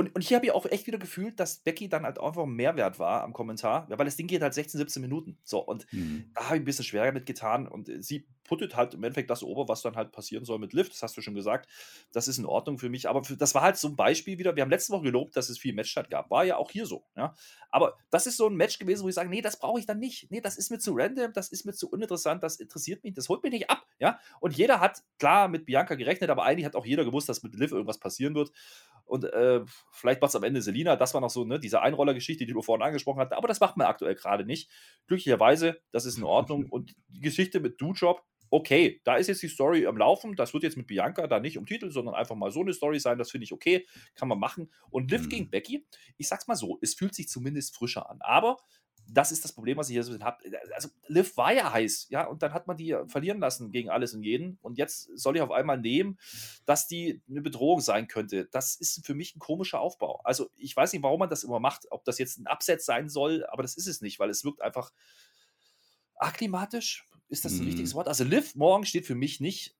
Speaker 1: Und, und hier habe ich auch echt wieder gefühlt, dass Becky dann halt einfach ein Mehrwert war am Kommentar, ja, weil das Ding geht halt 16, 17 Minuten. So, und
Speaker 2: Hm.
Speaker 1: da habe ich ein bisschen schwerer mit getan und äh, sie puttet halt im Endeffekt das ober, was dann halt passieren soll mit Lift, das hast du schon gesagt. Das ist in Ordnung für mich, aber für, das war halt so ein Beispiel wieder. Wir haben letzte Woche gelobt, dass es viel Matchstart gab. War ja auch hier so, ja. Aber das ist so ein Match gewesen, wo ich sage, nee, das brauche ich dann nicht. Nee, das ist mir zu random, das ist mir zu uninteressant, das interessiert mich, das holt mich nicht ab, ja. Und jeder hat klar mit Bianca gerechnet, aber eigentlich hat auch jeder gewusst, dass mit Liv irgendwas passieren wird. Und äh, vielleicht macht es am Ende Selina. Das war noch so, ne, diese Einrollergeschichte, die du vorhin angesprochen hast. Aber das macht man aktuell gerade nicht. Glücklicherweise, das ist in Ordnung. Und die Geschichte mit Do-Job, okay, da ist jetzt die Story am Laufen. Das wird jetzt mit Bianca da nicht um Titel, sondern einfach mal so eine Story sein. Das finde ich okay. Kann man machen. Und Liv
Speaker 2: Mhm.
Speaker 1: gegen Becky, ich sag's mal so, es fühlt sich zumindest frischer an. Aber das ist das Problem, was ich hier so habe. Also, Liv war ja heiß, ja, und dann hat man die verlieren lassen gegen alles und jeden. Und jetzt soll ich auf einmal nehmen, dass die eine Bedrohung sein könnte. Das ist für mich ein komischer Aufbau. Also, ich weiß nicht, warum man das immer macht, ob das jetzt ein Absatz sein soll, aber das ist es nicht, weil es wirkt einfach akklimatisch. Ist das ein
Speaker 2: Mhm.
Speaker 1: richtiges Wort? Also, Liv morgen steht für mich nicht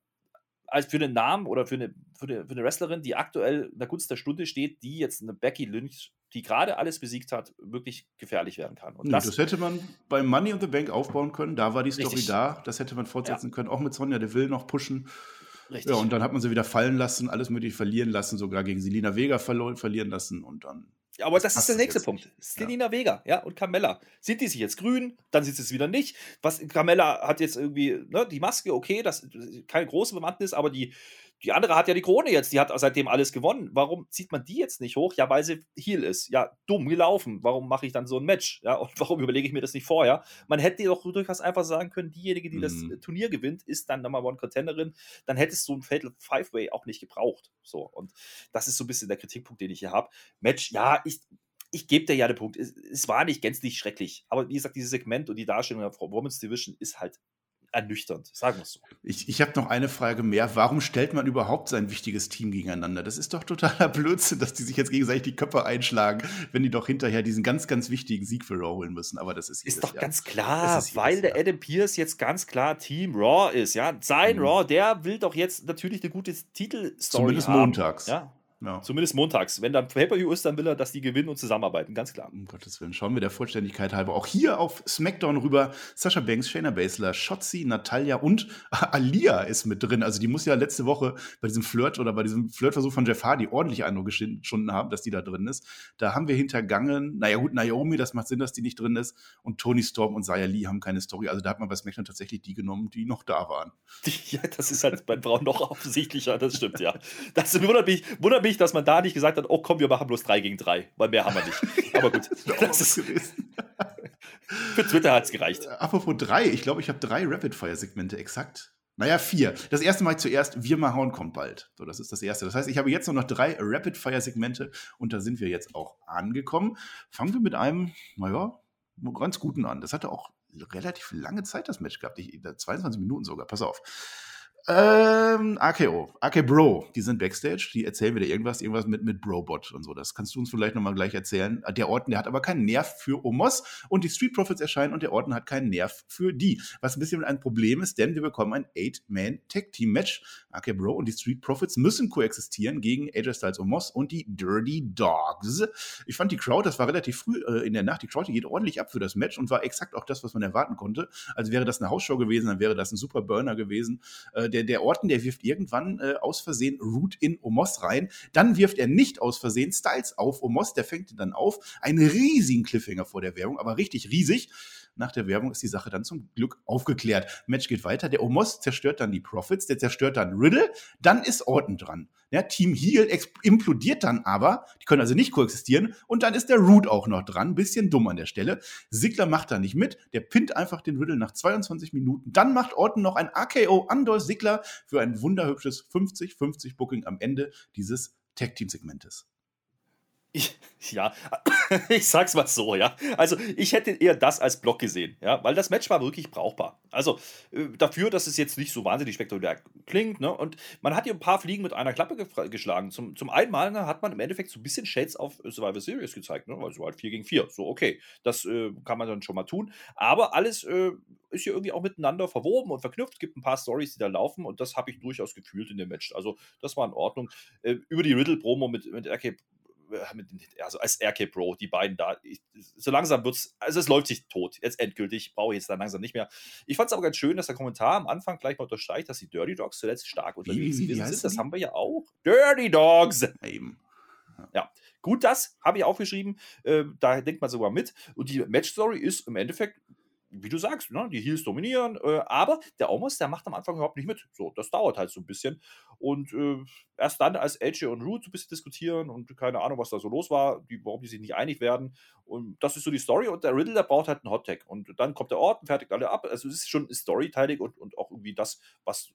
Speaker 1: als für einen Namen oder für eine, für, eine, für eine Wrestlerin, die aktuell in der Gunst der Stunde steht, die jetzt eine Becky Lynch, die gerade alles besiegt hat, wirklich gefährlich werden kann. Und das,
Speaker 2: das, hätte man bei Money in the Bank aufbauen können. Da war die Story
Speaker 1: Richtig.
Speaker 2: da. Das hätte man fortsetzen können. Auch mit Sonja Deville noch pushen.
Speaker 1: richtig.
Speaker 2: Ja, und dann hat man sie wieder fallen lassen, alles mögliche verlieren lassen, sogar gegen Selina Vega verlieren lassen. Und dann
Speaker 1: Ja, aber das,
Speaker 2: passt
Speaker 1: ist der nächste Punkt. Selina Vega, ja, und Carmella. Sind die sich jetzt grün, dann sind sie es wieder nicht. Was Carmella hat jetzt irgendwie, ne, die Maske, okay, das ist keine große Bewandtnis, aber die, die andere hat ja die Krone jetzt, die hat seitdem alles gewonnen. Warum zieht man die jetzt nicht hoch? Ja, weil sie Heal ist. Ja, dumm gelaufen. Warum mache ich dann so ein Match? Ja, und warum überlege ich mir das nicht vorher? Man hätte doch durchaus einfach sagen können, diejenige, die das
Speaker 2: Mhm.
Speaker 1: äh, Turnier gewinnt, ist dann Number One Contenderin. Dann hättest du ein Fatal Five-Way auch nicht gebraucht. So, und das ist so ein bisschen der Kritikpunkt, den ich hier habe. Match, ja, ich, ich gebe dir ja den Punkt. Es, es war nicht gänzlich schrecklich. Aber wie gesagt, dieses Segment und die Darstellung der Frau Women's Division ist halt ernüchternd. Sagen wir es so.
Speaker 2: Ich, ich habe noch eine Frage mehr. Warum stellt man überhaupt sein wichtiges Team gegeneinander? Das ist doch totaler Blödsinn, dass die sich jetzt gegenseitig die Köpfe einschlagen, wenn die doch hinterher diesen ganz, ganz wichtigen Sieg für Raw holen müssen. Aber das ist
Speaker 1: Ist doch
Speaker 2: Jahr.
Speaker 1: ganz klar, weil der. Adam Pierce jetzt ganz klar Team Raw ist. Ja, sein
Speaker 2: Mhm.
Speaker 1: Raw, der will doch jetzt natürlich eine gute Titelstory
Speaker 2: Zumindest
Speaker 1: haben.
Speaker 2: montags.
Speaker 1: Ja, Ja. Zumindest montags. Wenn dann Pay-Per-View ist, dann will er, dass die gewinnen und zusammenarbeiten, ganz klar.
Speaker 2: Um Gottes Willen. Schauen wir der Vollständigkeit halber auch hier auf SmackDown rüber. Sascha Banks, Shayna Baszler, Shotzi, Natalia und Alia ist mit drin. Also die muss ja letzte Woche bei diesem Flirt oder bei diesem Flirtversuch von Jeff Hardy ordentlich Eindruck geschunden haben, dass die da drin ist. Da haben wir hintergangen, naja gut, Naomi, das macht Sinn, dass die nicht drin ist. Und Tony Storm und Saya Lee haben keine Story. Also da hat man bei SmackDown tatsächlich die genommen, die noch da waren.
Speaker 1: Ja, das ist halt bei Frauen noch offensichtlicher, das stimmt, ja. Das wundert mich, wundert mich, dass man da nicht gesagt hat, oh komm, wir machen bloß drei gegen drei, weil mehr haben wir nicht. Aber gut, das ist gewesen. Für Twitter hat es gereicht. Äh,
Speaker 2: apropos drei, ich glaube, ich habe drei Rapid-Fire-Segmente exakt. Naja, vier. Das erste Mal zuerst, wir mal hauen kommt bald. So, das ist das erste. Das heißt, ich habe jetzt nur noch drei Rapid-Fire-Segmente und da sind wir jetzt auch angekommen. Fangen wir mit einem, naja, ganz guten an. Das hatte auch relativ lange Zeit, das Match gehabt. Ich, 22 Minuten sogar, pass auf. Ähm, AKO, AK Bro, die sind Backstage, die erzählen wieder irgendwas, irgendwas mit, mit Brobot und so. Das kannst du uns vielleicht nochmal gleich erzählen. Der Orten, der hat aber keinen Nerv für Omos und die Street Profits erscheinen und der Orten hat keinen Nerv für die. Was ein bisschen ein Problem ist, denn wir bekommen ein Eight-Man-Tag-Team-Match. AK Bro und die Street Profits müssen koexistieren gegen AJ Styles Omos und die Dirty Dogs. Ich fand die Crowd, das war relativ früh äh, in der Nacht, die Crowd die geht ordentlich ab für das Match und war exakt auch das, was man erwarten konnte. Also wäre das eine Hausshow gewesen, dann wäre das ein Super Burner gewesen. Äh, der, der Orton, der wirft irgendwann äh, aus Versehen Root in Omos rein. Dann wirft er nicht aus Versehen Styles auf Omos, der fängt ihn dann auf. Einen riesigen Cliffhanger vor der Werbung, aber richtig riesig. Nach der Werbung ist die Sache dann zum Glück aufgeklärt. Match geht weiter. Der Omos zerstört dann die Profits, der zerstört dann Riddle. Dann ist Orton dran. Ja, Team Heal implodiert dann aber. Die können also nicht koexistieren. Und dann ist der Root auch noch dran. Bisschen dumm an der Stelle. Sigler macht da nicht mit. Der pinnt einfach den Riddle nach 22 Minuten. Dann macht Orton noch ein AKO an Dolph Sigler für ein wunderhübsches 50-50 Booking am Ende dieses Tag-Team-Segmentes.
Speaker 1: Ja, ich sag's mal so, ja. Also ich hätte eher das als Block gesehen, ja, weil das Match war wirklich brauchbar. Also äh, dafür, dass es jetzt nicht so wahnsinnig spektakulär klingt, ne? Und man hat hier ein paar Fliegen mit einer Klappe ge geschlagen. Zum, zum einen Mal ne, hat man im Endeffekt so ein bisschen Shades auf Survivor Series gezeigt, ne? Also halt 4 gegen 4. So, okay. Das äh, kann man dann schon mal tun. Aber alles äh, ist hier irgendwie auch miteinander verwoben und verknüpft. Gibt ein paar Stories, die da laufen und das habe ich durchaus gefühlt in dem Match. Also das war in Ordnung. Äh, über die Riddle-Promo mit, mit RK also als RK Pro, die beiden da, ich, so langsam wird es, also es läuft sich tot, jetzt endgültig, brauche ich jetzt dann langsam nicht mehr. Ich fand es aber ganz schön, dass der Kommentar am Anfang gleich mal unterstreicht, dass die Dirty Dogs zuletzt stark unterwegs wie, wie, wie sind. Das haben wir ja auch. Dirty Dogs! Eben. Ja, gut, das habe ich aufgeschrieben. Äh, da denkt man sogar mit. Und die Match-Story ist im Endeffekt wie du sagst, ne, die Heels dominieren, äh, aber der Omos, der macht am Anfang überhaupt nicht mit. So, das dauert halt so ein bisschen. Und äh, erst dann, als AJ und Root so ein bisschen diskutieren und keine Ahnung, was da so los war, die, warum die sich nicht einig werden. Und das ist so die Story. Und der Riddle, der braucht halt einen Hot-Tag. Und dann kommt der Ort und fertigt alle ab. Also es ist schon storyteilig und, und auch irgendwie das, was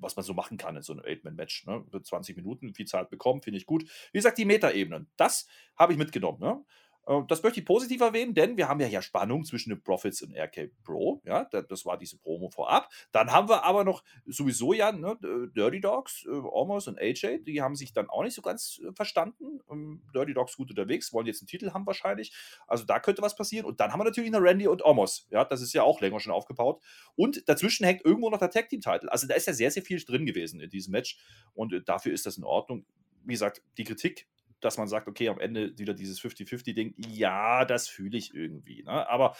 Speaker 1: was man so machen kann in so einem Eight-Man-Match. Ne? 20 Minuten, viel Zeit bekommen, finde ich gut. Wie gesagt, die Meta-Ebenen, das habe ich mitgenommen. Ne? Äh, das möchte ich positiv erwähnen, denn wir haben ja hier Spannung zwischen den Profits und RK Pro. Ja, das war diese Promo vorab. Dann haben wir aber noch sowieso ja ne, Dirty Dogs, äh, Almost und AJ, die haben sich dann auch nicht so ganz äh, verstanden. Ähm, Dirty Dogs gut unterwegs, wollen jetzt einen Titel haben wahrscheinlich. Also da könnte was passieren. Und dann haben wir natürlich noch Randy und Almost. Ja, das ist ja auch länger schon aufgebaut. Und dazwischen hängt irgendwo noch der Tag Team Titel. Also da ist ja sehr, sehr viel drin gewesen in diesem Match. Und dafür ist das in Ordnung. Wie gesagt, die Kritik dass man sagt, okay, am Ende wieder dieses 50-50-Ding, ja, das fühle ich irgendwie. Ne? Aber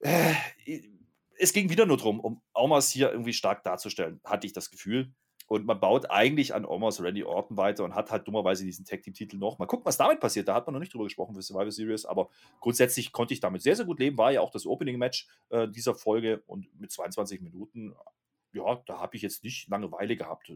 Speaker 1: äh, es ging wieder nur darum, um Omas hier irgendwie stark darzustellen, hatte ich das Gefühl. Und man baut eigentlich an Omas Randy Orton weiter und hat halt dummerweise diesen Tag Team Titel noch. Mal gucken, was damit passiert. Da hat man noch nicht drüber gesprochen für Survivor Series, aber grundsätzlich konnte ich damit sehr, sehr gut leben. War ja auch das Opening Match äh, dieser Folge und mit 22 Minuten ja, da habe ich jetzt nicht Langeweile gehabt.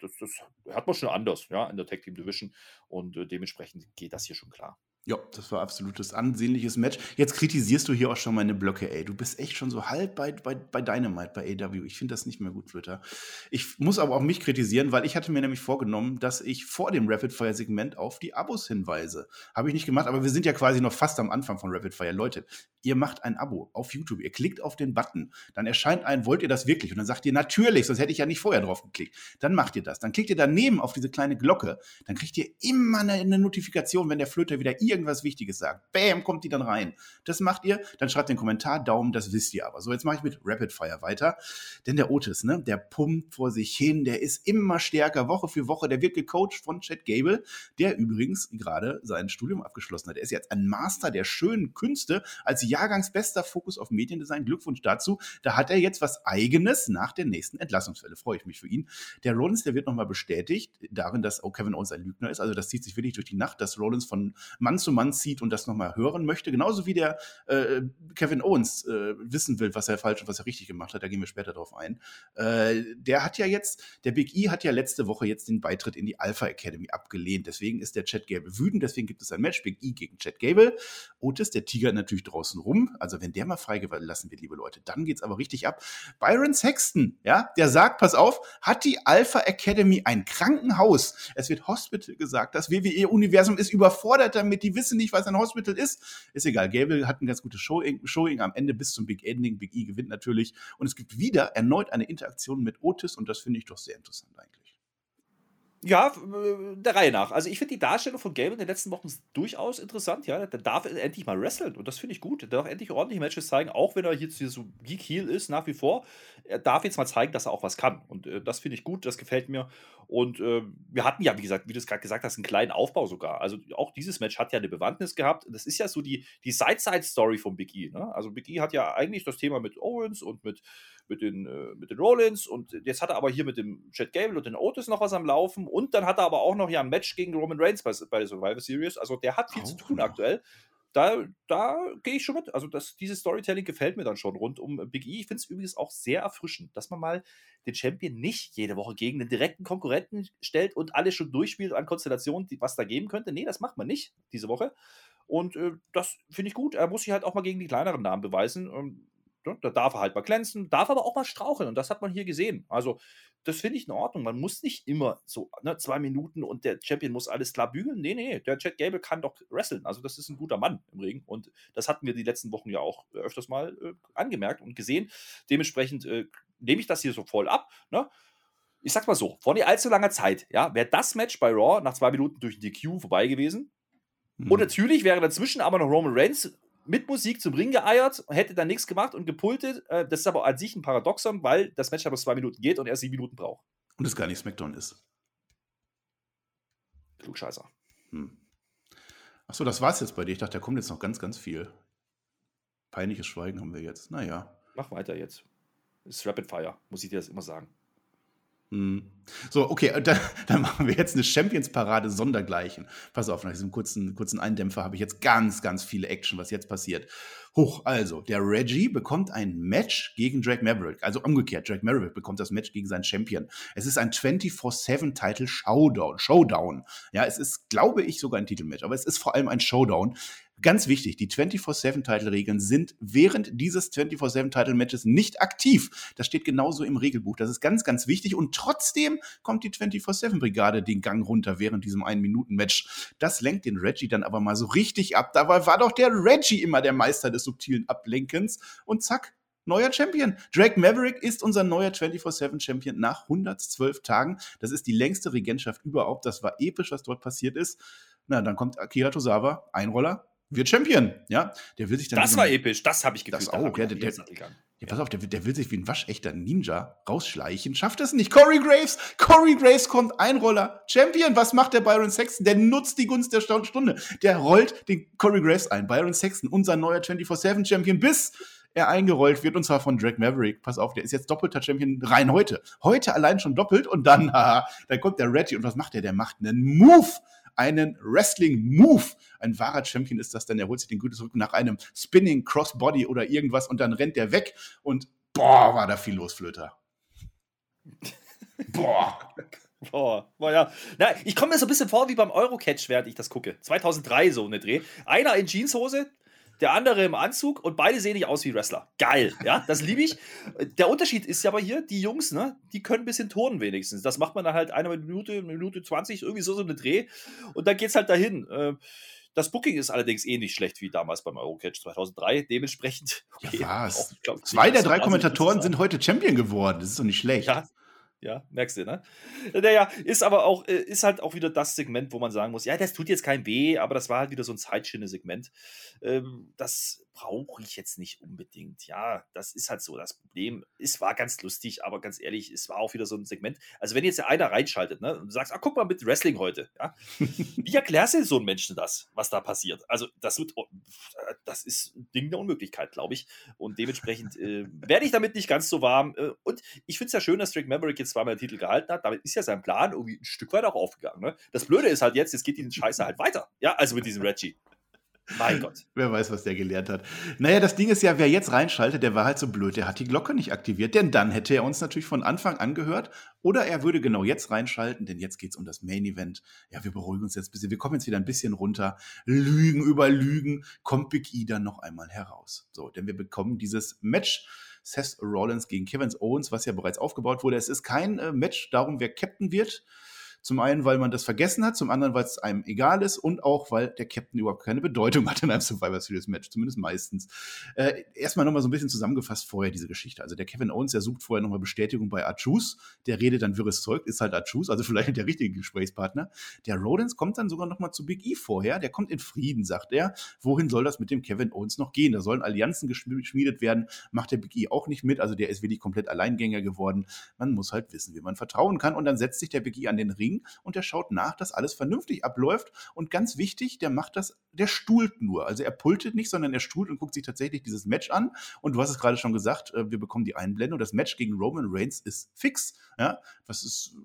Speaker 1: Das, das, hat man schon anders, ja, in der Tag Team Division. Und äh, dementsprechend geht das hier schon klar.
Speaker 2: Ja, das war absolutes ansehnliches Match. Jetzt kritisierst du hier auch schon meine Blöcke, ey. Du bist echt schon so halb bei, bei, bei Dynamite, bei AW. Ich finde das nicht mehr gut, Twitter. Ich muss aber auch mich kritisieren, weil ich hatte mir nämlich vorgenommen, dass ich vor dem Rapid-Fire-Segment auf die Abos hinweise. Habe ich nicht gemacht, aber wir sind ja quasi noch fast am Anfang von Rapid-Fire. Leute, ihr macht ein Abo auf YouTube, ihr klickt auf den Button, dann erscheint ein, wollt ihr das wirklich? Und dann sagt ihr, natürlich, sonst hätte ich ja nicht vorher drauf geklickt. Dann macht ihr das. Dann klickt ihr daneben auf diese kleine Glocke. Dann kriegt ihr immer eine, eine Notifikation, wenn der Flöter wieder ihr irgendwas Wichtiges sagt, bam, kommt die dann rein. Das macht ihr, dann schreibt den Kommentar, Daumen, das wisst ihr aber. So, jetzt mache ich mit Rapid Fire weiter. Denn der Otis, ne, der pumpt vor sich hin, der ist immer stärker, Woche für Woche. Der wird gecoacht von Chad Gable, der übrigens gerade sein Studium abgeschlossen hat. Er ist jetzt ein Master der schönen Künste als Jahrgangsbester Fokus auf Mediendesign. Glückwunsch dazu. Da hat er jetzt was Eigenes nach der nächsten Entlassungswelle. Freue ich mich für ihn. Der Rollins, der wird nochmal bestätigt darin, dass auch Kevin Owens ein Lügner ist. Also das zieht sich wirklich durch die Nacht, dass Rollins von Mann Mann zieht und das nochmal hören möchte. Genauso wie der äh, Kevin Owens äh, wissen will, was er falsch und was er richtig gemacht hat. Da gehen wir später drauf ein. Äh, der hat ja jetzt, der Big E hat ja letzte Woche jetzt den Beitritt in die Alpha Academy abgelehnt. Deswegen ist der Chad Gable wütend. Deswegen gibt es ein Match Big E gegen Chad Gable. Otis, der Tiger natürlich draußen rum. Also wenn der mal freigelassen wird, liebe Leute, dann geht's aber richtig ab. Byron Sexton, ja, der sagt, pass auf, hat die Alpha Academy ein Krankenhaus? Es wird Hospital gesagt. Das WWE-Universum ist überfordert damit. Die wissen nicht, was ein Hospital ist. Ist egal. Gable hat ein ganz gutes Showing, Showing am Ende bis zum Big Ending. Big E gewinnt natürlich. Und es gibt wieder erneut eine Interaktion mit Otis und das finde ich doch sehr interessant eigentlich.
Speaker 1: Ja, äh, der Reihe nach. Also ich finde die Darstellung von Gable in den letzten Wochen durchaus interessant. Ja, der darf endlich mal wresteln und das finde ich gut. Der darf endlich ordentliche Matches zeigen, auch wenn er jetzt hier so Geek Heel ist nach wie vor. Er darf jetzt mal zeigen, dass er auch was kann und äh, das finde ich gut. Das gefällt mir. Und äh, wir hatten ja, wie gesagt, wie du es gerade gesagt hast, einen kleinen Aufbau sogar. Also auch dieses Match hat ja eine Bewandtnis gehabt. Das ist ja so die die Side-Side-Story von Big E. Ne? Also Big E hat ja eigentlich das Thema mit Owens und mit mit den, äh, mit den Rollins und jetzt hat er aber hier mit dem Chad Gable und den Otis noch was am Laufen und dann hat er aber auch noch ja ein Match gegen Roman Reigns bei, bei der Survivor Series. Also der hat viel oh, zu tun aktuell. Da, da gehe ich schon mit. Also das, dieses Storytelling gefällt mir dann schon rund um Big E. Ich finde es übrigens auch sehr erfrischend, dass man mal den Champion nicht jede Woche gegen einen direkten Konkurrenten stellt und alles schon durchspielt an Konstellationen, die, was da geben könnte. Nee, das macht man nicht diese Woche. Und äh, das finde ich gut. Er muss sich halt auch mal gegen die kleineren Namen beweisen. Ne? Da darf er halt mal glänzen, darf aber auch mal straucheln. Und das hat man hier gesehen. Also, das finde ich in Ordnung. Man muss nicht immer so ne, zwei Minuten und der Champion muss alles klar bügeln. Nee, nee, der Chad Gable kann doch wresteln. Also, das ist ein guter Mann im Ring. Und das hatten wir die letzten Wochen ja auch öfters mal äh, angemerkt und gesehen. Dementsprechend äh, nehme ich das hier so voll ab. Ne? Ich sag's mal so: vor nicht allzu langer Zeit, ja, wäre das Match bei Raw nach zwei Minuten durch den DQ vorbei gewesen. Mhm. Und natürlich wäre dazwischen aber noch Roman Reigns mit Musik zum Ring geeiert, hätte dann nichts gemacht und gepultet. Äh, das ist aber an sich ein Paradoxon, weil das Match aber zwei Minuten geht und er sieben Minuten braucht.
Speaker 2: Und es gar nicht SmackDown ist.
Speaker 1: Klugscheißer. Hm.
Speaker 2: Achso, das war's jetzt bei dir. Ich dachte, da kommt jetzt noch ganz, ganz viel. Peinliches Schweigen haben wir jetzt. Naja.
Speaker 1: Mach weiter jetzt. Das ist Rapid Fire, muss ich dir das immer sagen.
Speaker 2: Hm. So, okay, dann, dann, machen wir jetzt eine Champions-Parade sondergleichen. Pass auf, nach diesem kurzen, kurzen Eindämpfer habe ich jetzt ganz, ganz viele Action, was jetzt passiert. Hoch, also, der Reggie bekommt ein Match gegen Drake Maverick. Also umgekehrt, Drake Maverick bekommt das Match gegen seinen Champion. Es ist ein 24-7-Title Showdown. Showdown. Ja, es ist, glaube ich, sogar ein Titelmatch, aber es ist vor allem ein Showdown. Ganz wichtig, die 24-7-Title-Regeln sind während dieses 24-7-Title-Matches nicht aktiv. Das steht genauso im Regelbuch. Das ist ganz, ganz wichtig. Und trotzdem kommt die 24-7-Brigade den Gang runter während diesem einen-Minuten-Match. Das lenkt den Reggie dann aber mal so richtig ab. Dabei war doch der Reggie immer der Meister des subtilen Ablenkens. Und zack, neuer Champion. Drake Maverick ist unser neuer 24-7-Champion nach 112 Tagen. Das ist die längste Regentschaft überhaupt. Das war episch, was dort passiert ist. Na, dann kommt Akira Tozawa, Einroller, wird Champion, ja. Der will sich dann.
Speaker 1: Das war episch, das habe ich gefühlt.
Speaker 2: Das auch, ja. Der, der, ja, pass auf, der, der, will sich wie ein waschechter Ninja rausschleichen, schafft es nicht. Corey Graves, Corey Graves kommt, Einroller, Champion. Was macht der Byron Sexton? Der nutzt die Gunst der Stunde. Der rollt den Corey Graves ein. Byron Sexton, unser neuer 24-7-Champion, bis er eingerollt wird, und zwar von Drake Maverick. Pass auf, der ist jetzt doppelter Champion rein heute. Heute allein schon doppelt und dann, haha, dann kommt der Reggie und was macht der? Der macht einen Move einen Wrestling-Move. Ein wahrer Champion ist das denn. Er holt sich den Gutes zurück nach einem Spinning Crossbody oder irgendwas und dann rennt er weg und boah, war da viel los, Flöter.
Speaker 1: boah. Boah, boah, ja. Na, ich komme mir so ein bisschen vor wie beim Eurocatch, während ich das gucke. 2003 so eine Dreh. Einer in Jeanshose, der andere im Anzug und beide sehen nicht aus wie Wrestler. Geil, ja, das liebe ich. Der Unterschied ist ja aber hier, die Jungs, ne, die können ein bisschen turnen wenigstens. Das macht man dann halt eine Minute, eine Minute 20, irgendwie so so eine Dreh und dann geht's halt dahin. Äh, das Booking ist allerdings eh nicht schlecht wie damals beim Eurocatch 2003. Dementsprechend.
Speaker 2: Okay, ja, was? Auch, glaub, Zwei der drei Kommentatoren sind heute Champion geworden. Das ist doch nicht schlecht.
Speaker 1: Ja, Ja, merkst du, ne? Naja, ist aber auch, äh, ist halt auch wieder das Segment, wo man sagen muss, ja, das tut jetzt kein weh, aber das war halt wieder so ein Zeitschiene-Segment. Ähm, das brauche ich jetzt nicht unbedingt. Ja, das ist halt so das Problem. Es war ganz lustig, aber ganz ehrlich, es war auch wieder so ein Segment. Also, wenn jetzt einer reinschaltet, ne, und du sagst, ah, guck mal mit Wrestling heute, ja, wie erklärst du so einem Menschen das, was da passiert? Also, das wird, oh, das ist ein Ding der Unmöglichkeit, glaube ich. Und dementsprechend äh, werde ich damit nicht ganz so warm. Äh, und ich finde es ja schön, dass Drake Maverick jetzt zweimal den Titel gehalten hat. Damit ist ja sein Plan irgendwie ein Stück weit auch aufgegangen. Ne? Das Blöde ist halt jetzt, jetzt geht die Scheiße halt weiter. Ja, also mit diesem Reggie. Mein Gott.
Speaker 2: Wer weiß, was der gelernt hat. Naja, das Ding ist ja, wer jetzt reinschaltet, der war halt so blöd, der hat die Glocke nicht aktiviert, denn dann hätte er uns natürlich von Anfang an gehört. Oder er würde genau jetzt reinschalten, denn jetzt geht es um das Main Event. Ja, wir beruhigen uns jetzt ein bisschen, wir kommen jetzt wieder ein bisschen runter. Lügen über Lügen, kommt Big E dann noch einmal heraus. So, denn wir bekommen dieses Match. Seth Rollins gegen Kevin Owens, was ja bereits aufgebaut wurde. Es ist kein äh, Match darum, wer Captain wird, zum einen, weil man das vergessen hat, zum anderen, weil es einem egal ist und auch, weil der Captain überhaupt keine Bedeutung hat in einem Survivor Series Match, zumindest meistens. Äh, erstmal nochmal so ein bisschen zusammengefasst vorher diese Geschichte. Also der Kevin Owens, der sucht vorher nochmal Bestätigung bei Archus, der redet dann wirres Zeug, ist halt Archus, also vielleicht der richtige Gesprächspartner. Der Rodens kommt dann sogar nochmal zu Big E vorher, der kommt in Frieden, sagt er. Wohin soll das mit dem Kevin Owens noch gehen? Da sollen Allianzen geschmiedet werden, macht der Big E auch nicht mit, also der ist wirklich komplett Alleingänger geworden. Man muss halt wissen, wie man vertrauen kann und dann setzt sich der Big E an den Ring und der schaut nach, dass alles vernünftig abläuft. Und ganz wichtig, der macht das, der stuhlt nur. Also er pultet nicht, sondern er stuhlt und guckt sich tatsächlich dieses Match an. Und du hast es gerade schon gesagt, äh, wir bekommen die Einblendung. Das Match gegen Roman Reigns ist fix. Ja, das ist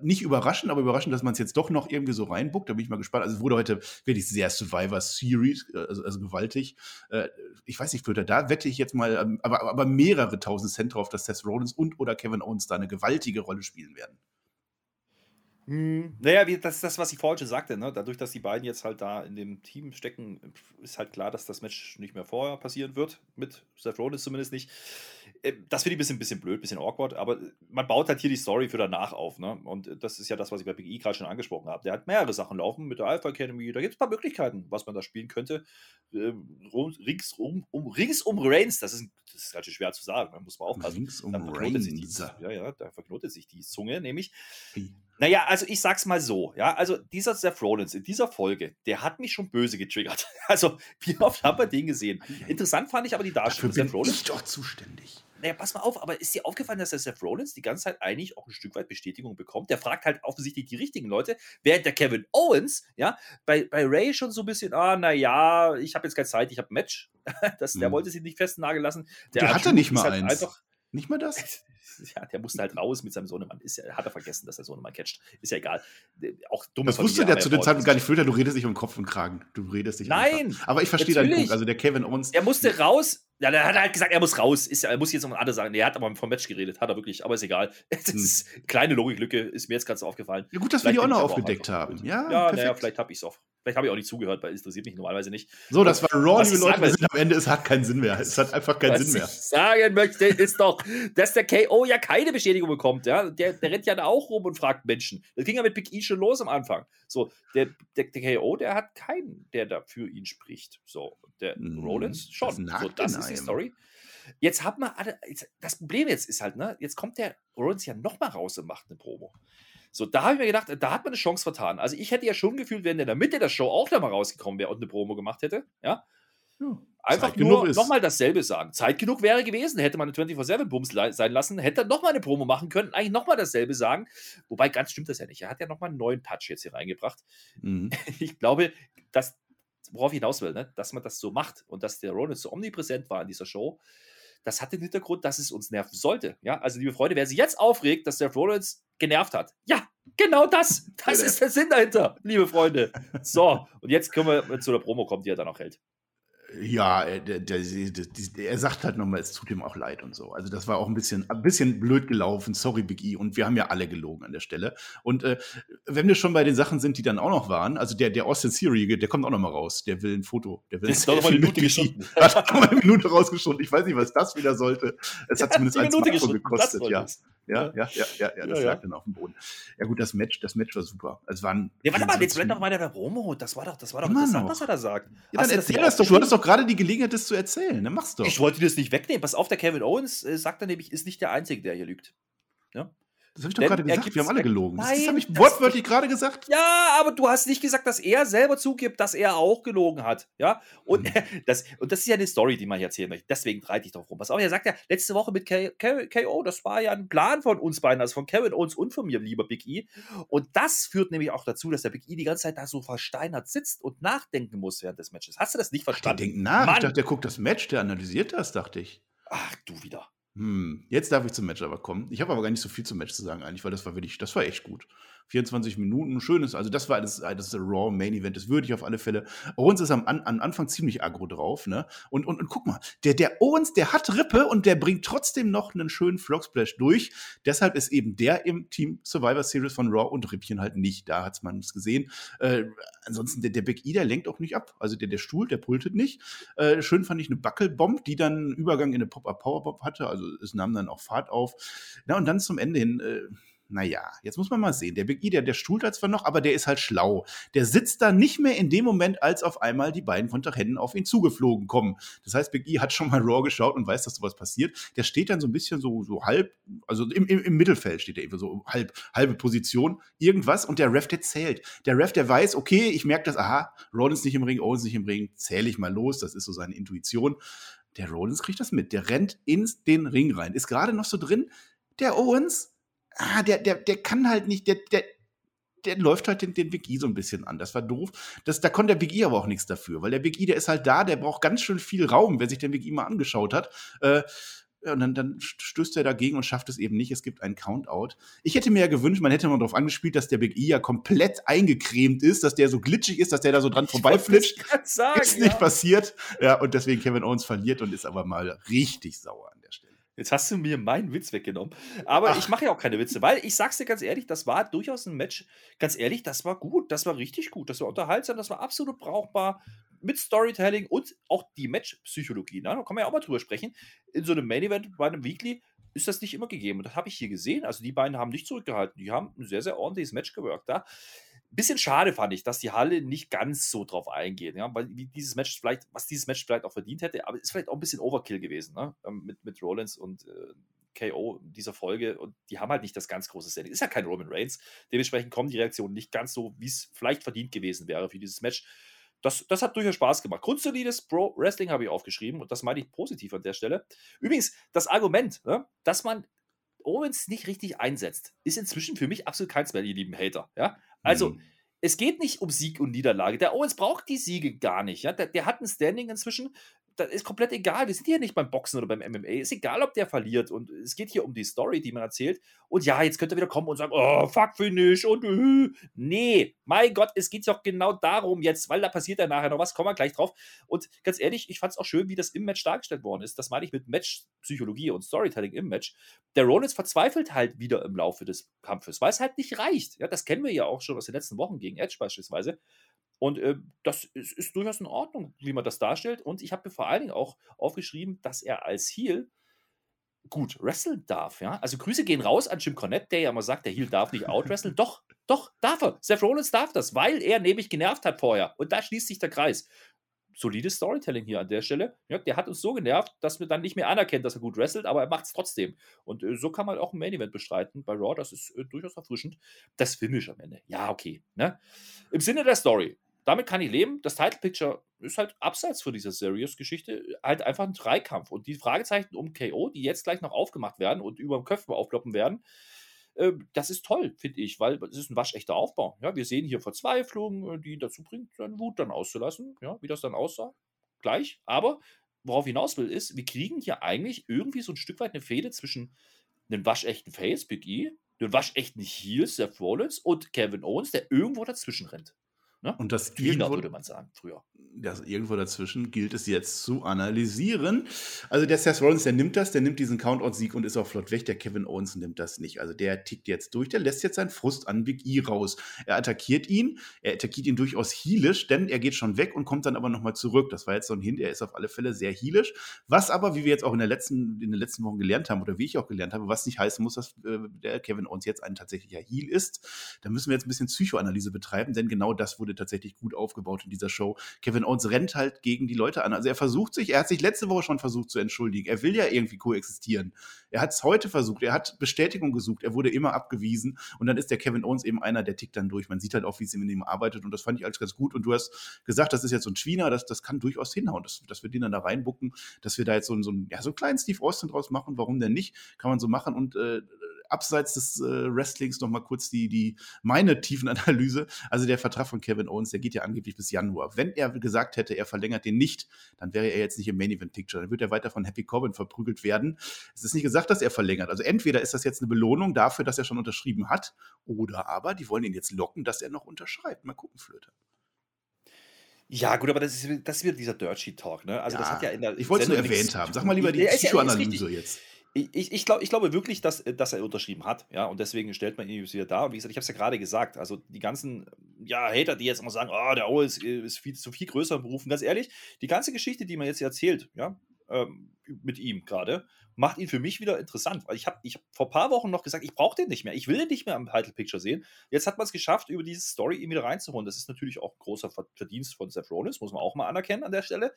Speaker 2: nicht überraschend, aber überraschend, dass man es jetzt doch noch irgendwie so reinbuckt. Da bin ich mal gespannt. Also es wurde heute wirklich sehr Survivor Series, äh, also, also gewaltig. Äh, ich weiß nicht, Flöter, da wette ich jetzt mal, ähm, aber, aber mehrere tausend Cent drauf, dass Seth Rollins und oder Kevin Owens da eine gewaltige Rolle spielen werden.
Speaker 1: Hm, naja, wie, das ist das, was ich vorhin schon sagte. Ne? Dadurch, dass die beiden jetzt halt da in dem Team stecken, ist halt klar, dass das Match nicht mehr vorher passieren wird. Mit Seth Rollins zumindest nicht. Äh, das finde ich ein bisschen, bisschen blöd, ein bisschen awkward, aber man baut halt hier die Story für danach auf. Ne? Und das ist ja das, was ich bei Big E gerade schon angesprochen habe. Der hat mehrere Sachen laufen mit der Alpha Academy. Da gibt es ein paar Möglichkeiten, was man da spielen könnte. Ähm, rings um, um, rings um Reigns, das ist, das ist ganz schön schwer zu sagen, da muss man aufpassen. Rings um Reigns. ja, ja, da verknotet sich die Zunge nämlich. Wie? Naja, also ich sag's mal so, ja, also dieser Seth Rollins in dieser Folge, der hat mich schon böse getriggert. Also, wie oft haben wir den gesehen? Interessant fand ich aber die Darstellung.
Speaker 2: Dafür bin Seth Rollins. ich doch zuständig.
Speaker 1: Naja, pass mal auf, aber ist dir aufgefallen, dass der Seth Rollins die ganze Zeit eigentlich auch ein Stück weit Bestätigung bekommt? Der fragt halt offensichtlich die richtigen Leute, während der Kevin Owens, ja, bei, bei Ray schon so ein bisschen, ah, naja, ich habe jetzt keine Zeit, ich habe ein Match. Das, der mhm. wollte sich nicht festnageln lassen.
Speaker 2: Der, der hatte nicht mal halt eins. Einfach, nicht mal das?
Speaker 1: ja, der musste halt raus mit seinem Sohnemann. Ist ja, hat er vergessen, dass der Sohnemann catcht. Ist ja egal.
Speaker 2: Auch dumme Das wusste der zu dem Zeitpunkt gar nicht. Flöter, du redest nicht um Kopf und Kragen. Du redest nicht
Speaker 1: Nein!
Speaker 2: Aber ich verstehe deinen Punkt. Also der Kevin Owens.
Speaker 1: Er musste raus. Ja, der hat halt gesagt, er muss raus. Ist, er muss jetzt noch andere sagen. Nee, er hat aber vom Match geredet. Hat er wirklich. Aber ist egal. Das hm. ist kleine Logiklücke. Ist mir jetzt gerade so aufgefallen.
Speaker 2: Ja, gut, dass vielleicht wir die auch noch aufgedeckt haben. Ja,
Speaker 1: ja naja, vielleicht habe ich es auch. Vielleicht habe ich auch nicht zugehört, weil es interessiert mich normalerweise nicht.
Speaker 2: So, das war Raw, liebe Leute. Wir sind am Ende. Es hat keinen Sinn mehr. Es hat einfach keinen Sinn mehr. Was
Speaker 1: ich sagen möchte, ist doch, dass der KO ja keine Bestätigung bekommt. Ja? Der, der rennt ja da auch rum und fragt Menschen. Das ging ja mit Big E schon los am Anfang. So, der, der, der KO, der hat keinen, der da für ihn spricht. So, der mhm. Rollins schon. Das so, das ist die Story. Jetzt hat man alle, das Problem jetzt ist halt, ne, jetzt kommt der Rollins ja nochmal raus und macht eine Promo. So, da habe ich mir gedacht, da hat man eine Chance vertan. Also ich hätte ja schon gefühlt, wenn der in der Mitte der Show auch da mal rausgekommen wäre und eine Promo gemacht hätte, ja. ja Einfach Zeit nur nochmal dasselbe sagen. Zeit genug wäre gewesen, hätte man eine 24-7-Bums sein lassen, hätte er nochmal eine Promo machen können, eigentlich nochmal dasselbe sagen. Wobei ganz stimmt das ja nicht. Er hat ja nochmal einen neuen Touch jetzt hier reingebracht. Mhm. Ich glaube, dass, worauf ich hinaus will, ne? dass man das so macht und dass der Rollins so omnipräsent war in dieser Show, das hat den Hintergrund, dass es uns nerven sollte. Ja, also liebe Freunde, wer sich jetzt aufregt, dass der Rollins genervt hat, ja, genau das. Das ist der Sinn dahinter, liebe Freunde. So, und jetzt können wir zu der Promo kommen, die er dann auch hält.
Speaker 2: Ja, äh, der, der, der, er sagt halt nochmal, es tut ihm auch leid und so. Also das war auch ein bisschen, ein bisschen blöd gelaufen. Sorry, Big E. Und wir haben ja alle gelogen an der Stelle. Und äh, wenn wir schon bei den Sachen sind, die dann auch noch waren, also der, der Austin Theory, der kommt auch noch mal raus. Der will ein Foto. Der will
Speaker 1: ist noch mal eine Minute geschossen.
Speaker 2: Hat noch mal eine Minute rausgeschossen. Ich weiß nicht, was das wieder sollte. Es hat zumindest ein Smartphone gekostet, ja. Ja, ja, ja, ja, ja, das ja, lag dann auf dem Boden. Ja gut, das Match, das Match war super. Es waren.
Speaker 1: Ja, warte mal, jetzt bleibt doch weiter der Promo. Das war doch, das war doch interessant, was er da sagt.
Speaker 2: Ja, dann erzähl das, doch. Du hattest doch gerade die Gelegenheit, das zu erzählen. Dann mach's doch.
Speaker 1: Ich wollte dir das nicht wegnehmen. Pass auf, der Kevin Owens äh, sagt dann nämlich, ist nicht der Einzige, der hier lügt. Ja?
Speaker 2: Das habe ich doch gerade gesagt. Wir haben alle gelogen.
Speaker 1: Nein,
Speaker 2: das habe ich wortwörtlich gerade gesagt.
Speaker 1: Ja, aber du hast nicht gesagt, dass er selber zugibt, dass er auch gelogen hat. Ja, und, mhm. das, und das ist ja eine Story, die man hier erzählen möchte. Deswegen reite ich drauf rum. Was auch, er sagt ja, letzte Woche mit KO, das war ja ein Plan von uns beiden, also von Kevin Owens und von mir, lieber Big E. Und das führt nämlich auch dazu, dass der Big E die ganze Zeit da so versteinert sitzt und nachdenken muss während des Matches. Hast du das nicht verstanden?
Speaker 2: Ach, der denkt nach. Mann. Ich dachte, der guckt das Match, der analysiert das, dachte ich.
Speaker 1: Ach, du wieder.
Speaker 2: Hm, jetzt darf ich zum Match aber kommen. Ich habe aber gar nicht so viel zum Match zu sagen eigentlich, weil das war wirklich, das war echt gut. 24 Minuten, schönes, also das war das, das Raw Main Event, das würde ich auf alle Fälle. Owens ist am, am Anfang ziemlich aggro drauf, ne? Und, und, und guck mal, der, der Owens, der hat Rippe und der bringt trotzdem noch einen schönen Frog Splash durch. Deshalb ist eben der im Team Survivor Series von Raw und Rippchen halt nicht. Da hat man es gesehen. Äh, ansonsten, der, der Big E, der lenkt auch nicht ab. Also der, der Stuhl, der pultet nicht. Äh, schön fand ich eine Buckelbomb, die dann einen Übergang in eine Pop-Up-Powerbomb hatte. Also es nahm dann auch Fahrt auf. Na, und dann zum Ende hin. Äh, naja, jetzt muss man mal sehen. Der Big E, der, der stuhlt zwar noch, aber der ist halt schlau. Der sitzt da nicht mehr in dem Moment, als auf einmal die beiden Kontrahenten auf ihn zugeflogen kommen. Das heißt, Big E hat schon mal Raw geschaut und weiß, dass sowas passiert. Der steht dann so ein bisschen so, so halb, also im, im, im Mittelfeld steht er eben so halb, halbe Position, irgendwas und der Ref, der zählt. Der Ref, der weiß, okay, ich merke das, aha, Rollins nicht im Ring, Owens nicht im Ring, zähle ich mal los, das ist so seine Intuition. Der Rollins kriegt das mit. Der rennt in den Ring rein. Ist gerade noch so drin. Der Owens, ah, der, der, der kann halt nicht, der, der, der läuft halt den, den Big E so ein bisschen an. Das war doof. Das, da konnte der Big E aber auch nichts dafür, weil der Big E, der ist halt da, der braucht ganz schön viel Raum, wer sich den Big E mal angeschaut hat. Äh, und dann, dann, stößt er dagegen und schafft es eben nicht. Es gibt einen Countout. Ich hätte mir ja gewünscht, man hätte mal darauf angespielt, dass der Big E ja komplett eingecremt ist, dass der so glitschig ist, dass der da so dran vorbeiflitscht. Ist nicht ja. passiert. Ja, und deswegen Kevin Owens verliert und ist aber mal richtig sauer.
Speaker 1: Jetzt hast du mir meinen Witz weggenommen. Aber Ach. ich mache ja auch keine Witze, weil ich sag's dir ganz ehrlich, das war durchaus ein Match. Ganz ehrlich, das war gut, das war richtig gut, das war unterhaltsam, das war absolut brauchbar mit Storytelling und auch die Match-Psychologie. Ne? Da kann man ja auch mal drüber sprechen. In so einem Main-Event bei einem Weekly ist das nicht immer gegeben. Und das habe ich hier gesehen. Also die beiden haben nicht zurückgehalten. Die haben ein sehr, sehr ordentliches Match gewirkt da. Bisschen schade fand ich, dass die Halle nicht ganz so drauf eingeht, ja, weil dieses Match vielleicht, was dieses Match vielleicht auch verdient hätte, aber ist vielleicht auch ein bisschen Overkill gewesen, ne? Ähm, mit, mit Rollins und äh, KO in dieser Folge und die haben halt nicht das ganz große Standing. Ist ja kein Roman Reigns. Dementsprechend kommen die Reaktionen nicht ganz so, wie es vielleicht verdient gewesen wäre für dieses Match. Das, das hat durchaus Spaß gemacht. Grundsolides Pro Wrestling habe ich aufgeschrieben und das meine ich positiv an der Stelle. Übrigens, das Argument, ne, dass man Owens nicht richtig einsetzt, ist inzwischen für mich absolut keins mehr, ihr lieben Hater. Ja? Also, mhm. es geht nicht um Sieg und Niederlage. Der Owens braucht die Siege gar nicht. Ja? Der, der hat ein Standing inzwischen das ist komplett egal. Wir sind hier nicht beim Boxen oder beim MMA. Ist egal, ob der verliert. Und es geht hier um die Story, die man erzählt. Und ja, jetzt könnte er wieder kommen und sagen, oh, fuck Finish und äh. nee, mein Gott, es geht doch genau darum jetzt, weil da passiert ja nachher noch was, kommen wir gleich drauf. Und ganz ehrlich, ich fand es auch schön, wie das im Match dargestellt worden ist. Das meine ich mit Match-Psychologie und Storytelling im Match. Der Rollins verzweifelt halt wieder im Laufe des Kampfes, weil es halt nicht reicht. Ja, das kennen wir ja auch schon aus den letzten Wochen gegen Edge beispielsweise. Und äh, das ist, ist, durchaus in Ordnung, wie man das darstellt. Und ich habe mir vor allen Dingen auch aufgeschrieben, dass er als Heel gut wresteln darf. Ja? Also Grüße gehen raus an Jim Cornette, der ja immer sagt, der Heel darf nicht outwresteln. doch, doch, darf er. Seth Rollins darf das, weil er nämlich genervt hat vorher. Und da schließt sich der Kreis. Solides Storytelling hier an der Stelle. Ja, der hat uns so genervt, dass wir dann nicht mehr anerkennen, dass er gut wrestelt, aber er macht es trotzdem. Und äh, so kann man auch ein Main Event bestreiten bei Raw. Das ist äh, durchaus erfrischend. Das Finish am Ende. Ja, okay. Ne? Im Sinne der Story damit kann ich leben. Das Title Picture ist halt abseits von dieser Serious-Geschichte halt einfach ein Dreikampf. Und die Fragezeichen um KO, die jetzt gleich noch aufgemacht werden und über dem Köpfen aufploppen werden, äh, das ist toll, finde ich, weil es ist ein waschechter Aufbau. Ja, wir sehen hier Verzweiflung, äh, die ihn dazu bringt, seine Wut dann auszulassen. Ja, wie das dann aussah, gleich. Aber worauf ich hinaus will, ist, wir kriegen hier eigentlich irgendwie so ein Stück weit eine Fehde zwischen einem waschechten Face, Big E, einem waschechten Heel, Seth Rollins und Kevin Owens, der irgendwo dazwischen rennt.
Speaker 2: Ne? Und das
Speaker 1: Wiener, würde man sagen, früher.
Speaker 2: Das irgendwo dazwischen gilt es jetzt zu analysieren. Also der Seth Rollins, der nimmt das, der nimmt diesen Countout-Sieg und ist auch flott weg. Der Kevin Owens nimmt das nicht. Also der tickt jetzt durch, der lässt jetzt seinen Frust an Big E raus. Er attackiert ihn, er attackiert ihn durchaus heelisch, denn er geht schon weg und kommt dann aber nochmal zurück. Das war jetzt so ein Hint, er ist auf alle Fälle sehr heelisch. Was aber, wie wir jetzt auch in, der letzten, in den letzten Wochen gelernt haben, oder wie ich auch gelernt habe, was nicht heißen muss, dass äh, der Kevin Owens jetzt ein tatsächlicher Heel ist. Da müssen wir jetzt ein bisschen Psychoanalyse betreiben, denn genau das wurde wurde tatsächlich gut aufgebaut in dieser Show. Kevin Owens rennt halt gegen die Leute an. Also er versucht sich, er hat sich letzte Woche schon versucht zu entschuldigen. Er will ja irgendwie koexistieren. Er hat es heute versucht, er hat Bestätigung gesucht, er wurde immer abgewiesen und dann ist der Kevin Owens eben einer, der tickt dann durch. Man sieht halt auch, wie sie mit ihm arbeitet und das fand ich alles ganz gut. Und du hast gesagt, das ist jetzt so ein Schwiener, das, das kann durchaus hinhauen, dass, dass wir den dann da reinbucken, dass wir da jetzt so, so, einen, ja, so einen kleinen Steve Austin draus machen. Warum denn nicht? Kann man so machen und äh, abseits des äh, Wrestlings noch mal kurz die, die meine Tiefenanalyse. Also der Vertrag von Kevin Owens, der geht ja angeblich bis Januar. Wenn er gesagt hätte, er verlängert den nicht, dann wäre er jetzt nicht im Main Event Picture. Dann wird er weiter von Happy Corbin verprügelt werden. Es ist nicht gesagt, dass er verlängert. Also entweder ist das jetzt eine Belohnung dafür, dass er schon unterschrieben hat, oder aber die wollen ihn jetzt locken, dass er noch unterschreibt. Mal gucken, Flöte.
Speaker 1: Ja, gut, aber das ist, das ist wieder dieser Dirt Sheet Talk, ne? Also, ja, das hat ja in der.
Speaker 2: Ich wollte es nur erwähnt haben. Sag mal lieber die Psychoanalyse jetzt
Speaker 1: ich, ich, glaub, ich glaube wirklich, dass, dass er unterschrieben hat, ja, und deswegen stellt man ihn jetzt wieder da. Und wie gesagt, ich habe es ja gerade gesagt, also die ganzen ja, Hater, die jetzt immer sagen, oh, der Owens ist viel, zu viel größer berufen, ganz ehrlich, die ganze Geschichte, die man jetzt erzählt, ja, ähm, mit ihm gerade, macht ihn für mich wieder interessant. Weil ich habe ich hab vor ein paar Wochen noch gesagt, ich brauche den nicht mehr. Ich will den nicht mehr am Title Picture sehen. Jetzt hat man es geschafft, über diese Story ihn wieder reinzuholen. Das ist natürlich auch ein großer Verdienst von Seth Rollins, muss man auch mal anerkennen an der Stelle.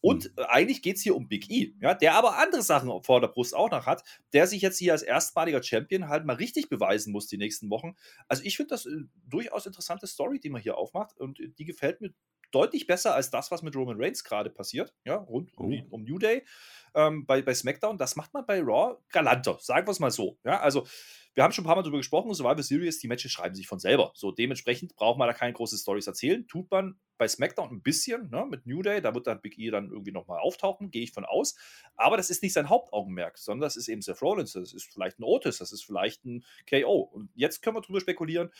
Speaker 1: Und mhm. eigentlich geht es hier um Big E, ja, der aber andere Sachen vor der Brust auch noch hat, der sich jetzt hier als erstmaliger Champion halt mal richtig beweisen muss die nächsten Wochen. Also ich finde das äh, durchaus interessante Story, die man hier aufmacht und die gefällt mir deutlich besser als das, was mit Roman Reigns gerade passiert, ja, rund oh. um, um, New Day ähm, bei, bei SmackDown. Das macht man bei Raw galanter, sagen wir es mal so. Ja, also wir haben schon ein paar Mal darüber gesprochen, Survivor Series, die Matches schreiben sich von selber. So dementsprechend braucht man da keine große Stories erzählen. Tut man bei SmackDown ein bisschen, ne, mit New Day, da wird dann Big E dann irgendwie nochmal auftauchen, gehe ich von aus. Aber das ist nicht sein Hauptaugenmerk, sondern das ist eben Seth Rollins, das ist vielleicht ein Otis, das ist vielleicht ein KO. Und jetzt können wir drüber spekulieren,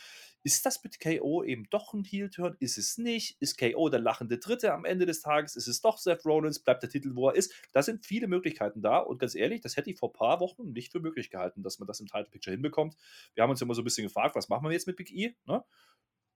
Speaker 1: ist das mit KO eben doch ein Heel-Turn? Ist es nicht? Ist KO der lachende Dritte am Ende des Tages? Ist es doch Seth Rollins? Bleibt der Titel, wo er ist? Da sind viele Möglichkeiten da und ganz ehrlich, das hätte ich vor ein paar Wochen nicht für möglich gehalten, dass man das im Title Picture hinbekommt. Wir haben uns immer so ein bisschen gefragt, was machen wir jetzt mit Big E? Ne?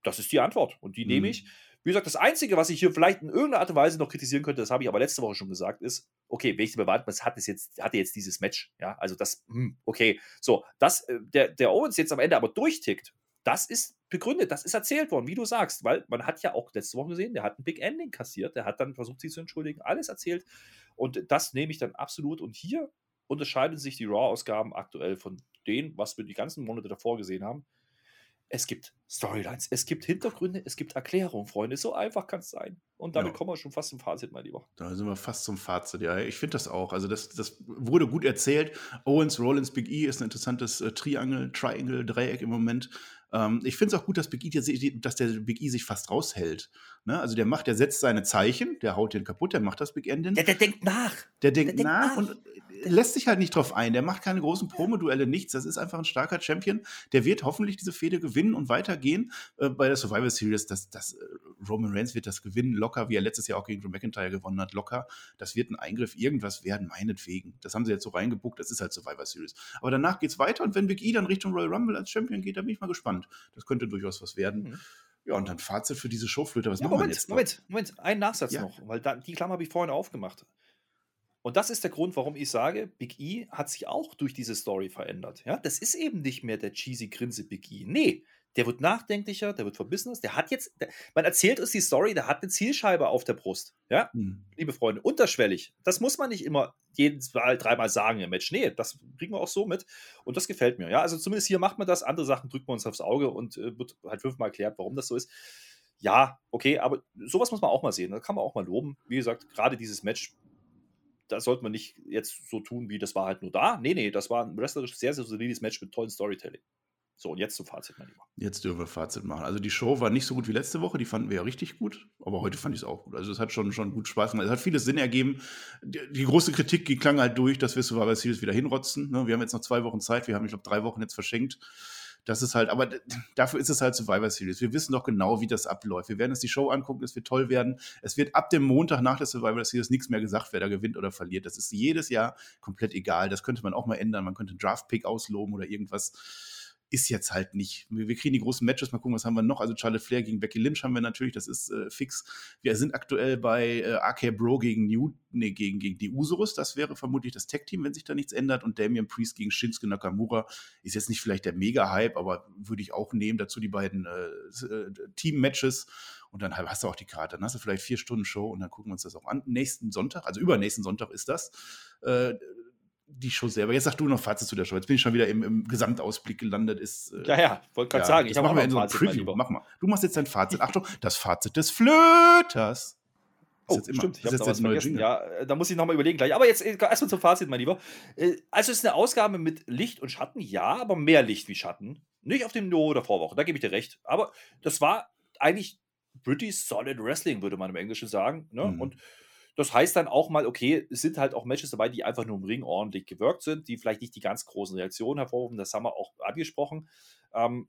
Speaker 1: Das ist die Antwort und die mhm. nehme ich. Wie gesagt, das Einzige, was ich hier vielleicht in irgendeiner Art und Weise noch kritisieren könnte, das habe ich aber letzte Woche schon gesagt, ist, okay, welche Bewandtnis hat es jetzt, hatte jetzt dieses Match? Ja, also das, hm, okay. So, dass äh, der, der Owens jetzt am Ende aber durchtickt, das ist begründet, das ist erzählt worden, wie du sagst, weil man hat ja auch letzte Woche gesehen, der hat ein Big Ending kassiert, der hat dann versucht, sich zu entschuldigen, alles erzählt und das nehme ich dann absolut und hier unterscheiden sich die Raw-Ausgaben aktuell von denen, was wir die ganzen Monate davor gesehen haben. Es gibt Storylines, es gibt Hintergründe, es gibt Erklärungen, Freunde. So einfach kann es sein. Und damit ja. kommen wir schon fast zum Fazit, mein Lieber.
Speaker 2: Da sind wir fast zum Fazit, ja. Ich finde das auch. Also, das, das wurde gut erzählt. Owens, Rollins, Big E ist ein interessantes äh, Triangle, Triangle, Dreieck im Moment. Ähm, ich finde es auch gut, dass, Big e, dass der Big E sich fast raushält. Ne? Also der macht, der setzt seine Zeichen, der haut den kaputt, der macht das Big Ending.
Speaker 1: Der, der denkt nach.
Speaker 2: Der denkt, der nach, denkt nach und lässt sich halt nicht drauf ein. Der macht keine großen Promo-Duelle, nichts. Das ist einfach ein starker Champion. Der wird hoffentlich diese Fehde gewinnen und weitergehen. Äh, bei der Survivor Series, das, das, äh, Roman Reigns wird das gewinnen, locker, wie er letztes Jahr auch gegen Drew McIntyre gewonnen hat, locker. Das wird ein Eingriff, irgendwas werden, meinetwegen. Das haben sie jetzt so reingebuckt, das ist halt Survivor Series. Aber danach geht's weiter und wenn Big E dann Richtung Royal Rumble als Champion geht, da bin ich mal gespannt. Das könnte durchaus was werden. Mhm. Ja, und dann Fazit für diese Showflöte. Was ja,
Speaker 1: Moment,
Speaker 2: jetzt?
Speaker 1: Moment, Moment, ein Nachsatz ja. noch, weil da, die Klammer habe ich vorhin aufgemacht. Und das ist der Grund, warum ich sage, Big E hat sich auch durch diese Story verändert. Ja, das ist eben nicht mehr der cheesy Grinse Big E. Nee, der wird nachdenklicher, der wird verbissener. Der hat jetzt, der, man erzählt uns die Story, der hat eine Zielscheibe auf der Brust. Ja, mhm. liebe Freunde, unterschwellig. Das muss man nicht immer jedes Mal dreimal sagen im Match. Nee, das kriegen wir auch so mit. Und das gefällt mir. Ja, also zumindest hier macht man das. Andere Sachen drückt man uns aufs Auge und äh, wird halt fünfmal erklärt, warum das so ist. Ja, okay, aber sowas muss man auch mal sehen. Da kann man auch mal loben. Wie gesagt, gerade dieses Match da sollte man nicht jetzt so tun, wie das war halt nur da. Nee, nee, das war ein wrestlerisch sehr, sehr solides Match mit tollen Storytelling. So, und jetzt zum Fazit, mein Lieber.
Speaker 2: Jetzt dürfen wir Fazit machen. Also die Show war nicht so gut wie letzte Woche, die fanden wir ja richtig gut, aber heute fand ich es auch gut. Also es hat schon, schon gut Spaß gemacht. Es hat vieles Sinn ergeben. Die, die große Kritik die klang halt durch, dass wir Survivor Series wieder hinrotzen. Ne? Wir haben jetzt noch zwei Wochen Zeit, wir haben, ich glaube, drei Wochen jetzt verschenkt. Das ist halt, aber dafür ist es halt Survivor Series. Wir wissen doch genau, wie das abläuft. Wir werden uns die Show angucken, es wird toll werden. Es wird ab dem Montag nach der Survivor Series nichts mehr gesagt, wer da gewinnt oder verliert. Das ist jedes Jahr komplett egal. Das könnte man auch mal ändern. Man könnte einen Draft-Pick ausloben oder irgendwas ist jetzt halt nicht. Wir, wir, kriegen die großen Matches, mal gucken, was haben wir noch. Also Charlotte Flair gegen Becky Lynch haben wir natürlich, das ist äh, fix. Wir sind aktuell bei äh, RK Bro gegen New, nee, gegen, gegen die Usurus. Das wäre vermutlich das Tag-Team, wenn sich da nichts ändert. Und Damian Priest gegen Shinsuke Nakamura ist jetzt nicht vielleicht der Mega-Hype, aber würde ich auch nehmen. Dazu die beiden äh, äh, Team-Matches. Und dann hast du auch die Karte. Dann hast du vielleicht vier Stunden Show und dann gucken wir uns das auch an. Nächsten Sonntag, also übernächsten Sonntag ist das. Äh, die Show selber. Jetzt sag du noch Fazit zu der Show. Jetzt bin ich schon wieder im, im Gesamtausblick gelandet. Ist,
Speaker 1: äh, ja, ja, wollte gerade ja, sagen.
Speaker 2: Ich mache mal so ein Preview. Mach mal. Du machst jetzt dein Fazit. Achtung, das Fazit des Flöters.
Speaker 1: Oh, immer, stimmt, ich habe da was vergessen. Ja, äh, da muss ich nochmal überlegen gleich. Aber jetzt äh, erstmal zum Fazit, mein Lieber. Äh, also es ist eine Ausgabe mit Licht und Schatten, ja, aber mehr Licht wie Schatten. Nicht auf dem Niveau der Vorwoche, da gebe ich dir recht. Aber das war eigentlich pretty solid Wrestling, würde man im Englischen sagen. Ne? Mhm. Und das heißt dann auch mal, okay, es sind halt auch Matches dabei, die einfach nur im Ring ordentlich gewirkt sind, die vielleicht nicht die ganz großen Reaktionen hervorrufen. Das haben wir auch angesprochen. Ähm,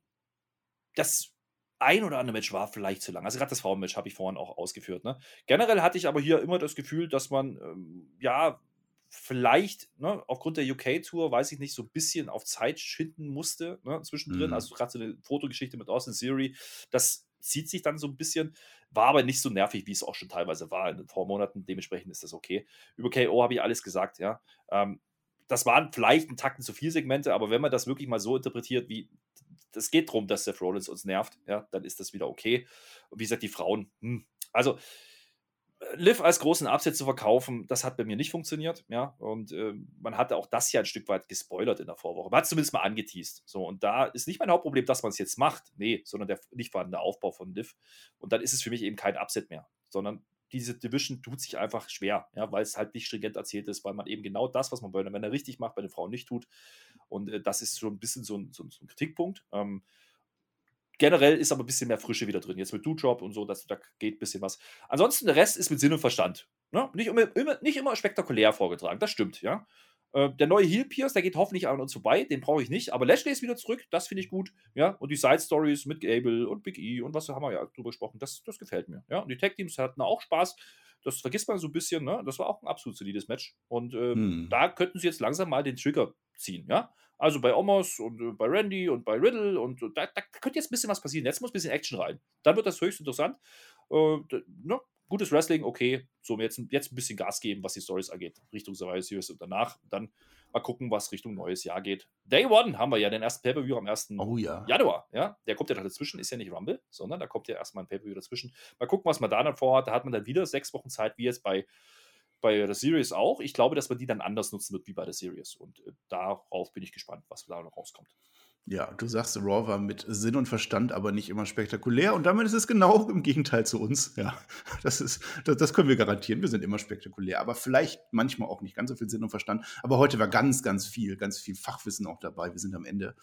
Speaker 1: das ein oder andere Match war vielleicht zu lang. Also gerade das Frauenmatch habe ich vorhin auch ausgeführt. Ne? Generell hatte ich aber hier immer das Gefühl, dass man ähm, ja vielleicht ne, aufgrund der UK-Tour, weiß ich nicht, so ein bisschen auf Zeit schinden musste ne, zwischendrin. Mhm. Also gerade so eine Fotogeschichte mit Austin Theory, das zieht sich dann so ein bisschen. War aber nicht so nervig, wie es auch schon teilweise war in den Vormonaten. Dementsprechend ist das okay. Über KO habe ich alles gesagt, ja. Ähm, das waren vielleicht ein Takten zu viele Segmente, aber wenn man das wirklich mal so interpretiert, wie es geht darum, dass Seth Rollins uns nervt, ja, dann ist das wieder okay. Und wie gesagt, die Frauen, hm. also Liv als großen Absatz zu verkaufen, das hat bei mir nicht funktioniert, ja. Und äh, man hatte auch das ja ein Stück weit gespoilert in der Vorwoche. Man hat es zumindest mal angeteased. So, und da ist nicht mein Hauptproblem, dass man es jetzt macht, nee, sondern der nicht vorhandene Aufbau von Liv. Und dann ist es für mich eben kein Upset mehr, sondern diese Division tut sich einfach schwer, ja, weil es halt nicht stringent erzählt ist, weil man eben genau das, was man bei einer Männer richtig macht, bei den Frauen nicht tut. Und äh, das ist schon ein bisschen so ein, so, so ein Kritikpunkt. Ähm, Generell ist aber ein bisschen mehr Frische wieder drin. Jetzt mit Do-Drop und so, dass, da geht ein bisschen was. Ansonsten, der Rest ist mit Sinn und Verstand. Ne? Nicht, immer, immer, nicht immer spektakulär vorgetragen, das stimmt, ja. Äh, der neue Heal Pierce, der geht hoffentlich an uns vorbei, den brauche ich nicht. Aber Lashley ist wieder zurück, das finde ich gut. Ja, und die Side Stories mit Gable und Big E und was haben wir ja drüber gesprochen, das, das gefällt mir. Ja, und die Tag Teams hatten auch Spaß. Das vergisst man so ein bisschen, ne? Das war auch ein absolut solides Match. Und äh, hm. da könnten sie jetzt langsam mal den Trigger ziehen, ja. Also bei Omos und äh, bei Randy und bei Riddle und da, da, könnte jetzt ein bisschen was passieren. Jetzt muss ein bisschen Action rein. Dann wird das höchst interessant. Äh, ne? Gutes Wrestling, okay. So, jetzt, jetzt ein bisschen Gas geben, was die Stories angeht. Richtung Survivor Series und danach dann mal gucken, was Richtung neues Jahr geht. Day One haben wir ja den ersten Pay-Per-View am 1. Oh, ja. Januar. Ja? Der kommt ja dazwischen, ist ja nicht Rumble, sondern da kommt ja erstmal ein Pay-Per-View dazwischen. Mal gucken, was man da dann vorhat. Da hat man dann wieder sechs Wochen Zeit, wie jetzt bei bei der Series auch. Ich glaube, dass man die dann anders nutzen wird wie bei der Series. Und äh, darauf bin ich gespannt, was da noch rauskommt.
Speaker 2: Ja, du sagst, Raw war mit Sinn und Verstand, aber nicht immer spektakulär. Und damit ist es genau im Gegenteil zu uns. Ja, das, ist, das, das können wir garantieren. Wir sind immer spektakulär, aber vielleicht manchmal auch nicht ganz so viel Sinn und Verstand. Aber heute war ganz, ganz viel, ganz viel Fachwissen auch dabei. Wir sind am Ende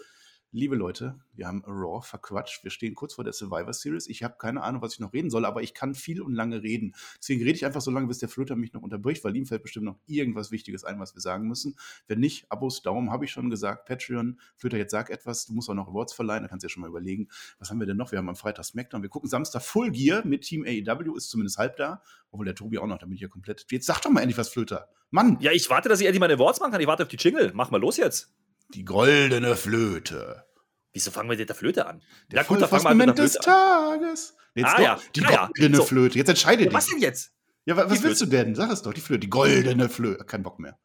Speaker 2: Liebe Leute, wir haben Raw verquatscht. Wir stehen kurz vor der Survivor Series. Ich habe keine Ahnung, was ich noch reden soll, aber ich kann viel und lange reden. Deswegen rede ich einfach so lange, bis der Flöter mich noch unterbricht, weil ihm fällt bestimmt noch irgendwas Wichtiges ein, was wir sagen müssen. Wenn nicht, Abos, Daumen, habe ich schon gesagt. Patreon, Flöter, jetzt sag etwas. Du musst auch noch Awards verleihen, da kannst du ja schon mal überlegen. Was haben wir denn noch? Wir haben am Freitag SmackDown. Wir gucken Samstag Full Gear mit Team AEW, ist zumindest halb da. Obwohl der Tobi auch noch, da bin ich ja komplett. Jetzt sag doch mal endlich was, Flöter. Mann!
Speaker 1: Ja, ich warte, dass ich endlich meine Awards machen kann. Ich warte auf die Jingle. Mach mal los jetzt.
Speaker 2: Die goldene Flöte.
Speaker 1: Wieso fangen wir mit der Flöte an?
Speaker 2: Der ja, gut, da fangen wir mit der Flöte des Tages. Jetzt ah, ja. Die ah, goldene ja. Flöte. Jetzt entscheide ja, dich.
Speaker 1: Was denn jetzt?
Speaker 2: Ja, was, was willst du denn? Sag es doch, die Flöte. Die goldene Flöte. Kein Bock mehr.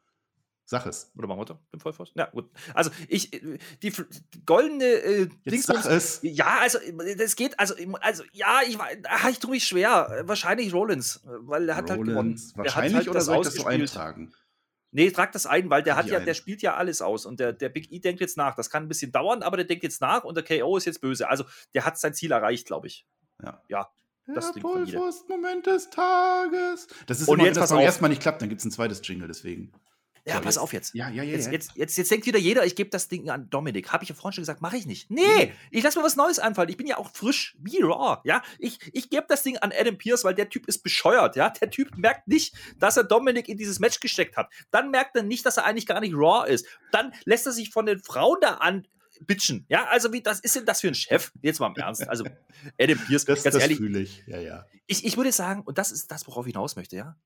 Speaker 2: Sag es.
Speaker 1: Oder machen wir doch den Vollfaust? Ja, gut. Also, ich, die, die goldene äh,
Speaker 2: Dings. Sag es.
Speaker 1: Ja, also, das geht, also, also ja, ich, ich tue mich schwer. Wahrscheinlich Rollins, weil er hat halt Rollins.
Speaker 2: halt gewonnen. Wahrscheinlich halt oder soll ich das so eintragen?
Speaker 1: Nee, trag das ein, weil der hat ja, ein. der spielt ja alles aus und der, der Big E denkt jetzt nach. Das kann ein bisschen dauern, aber der denkt jetzt nach und der KO ist jetzt böse. Also der hat sein Ziel erreicht, glaube ich.
Speaker 2: Ja.
Speaker 1: Ja.
Speaker 2: Das der Moment des Tages. Das ist
Speaker 1: und
Speaker 2: immer,
Speaker 1: jetzt,
Speaker 2: wenn das beim ersten Mal nicht klappt, dann gibt es ein zweites Jingle, deswegen.
Speaker 1: Ja, so, pass jetzt. auf jetzt.
Speaker 2: Ja, ja, ja.
Speaker 1: Jetzt, jetzt, jetzt, jetzt denkt wieder jeder, ich gebe das Ding an Dominik. Habe ich ja vorhin schon gesagt, mache ich nicht. Nee, ich lasse mir was Neues einfallen. Ich bin ja auch frisch wie Raw. Ja, ich, ich gebe das Ding an Adam Pierce, weil der Typ ist bescheuert. Ja, der Typ merkt nicht, dass er Dominik in dieses Match gesteckt hat. Dann merkt er nicht, dass er eigentlich gar nicht Raw ist. Dann lässt er sich von den Frauen da an bitchen. Ja, also wie das ist denn das für ein Chef? Jetzt mal im Ernst. Also Adam Pierce,
Speaker 2: das,
Speaker 1: ganz
Speaker 2: das
Speaker 1: ehrlich.
Speaker 2: Fühle ich. Ja, ja.
Speaker 1: Ich, ich würde sagen, und das ist das, worauf ich hinaus möchte, ja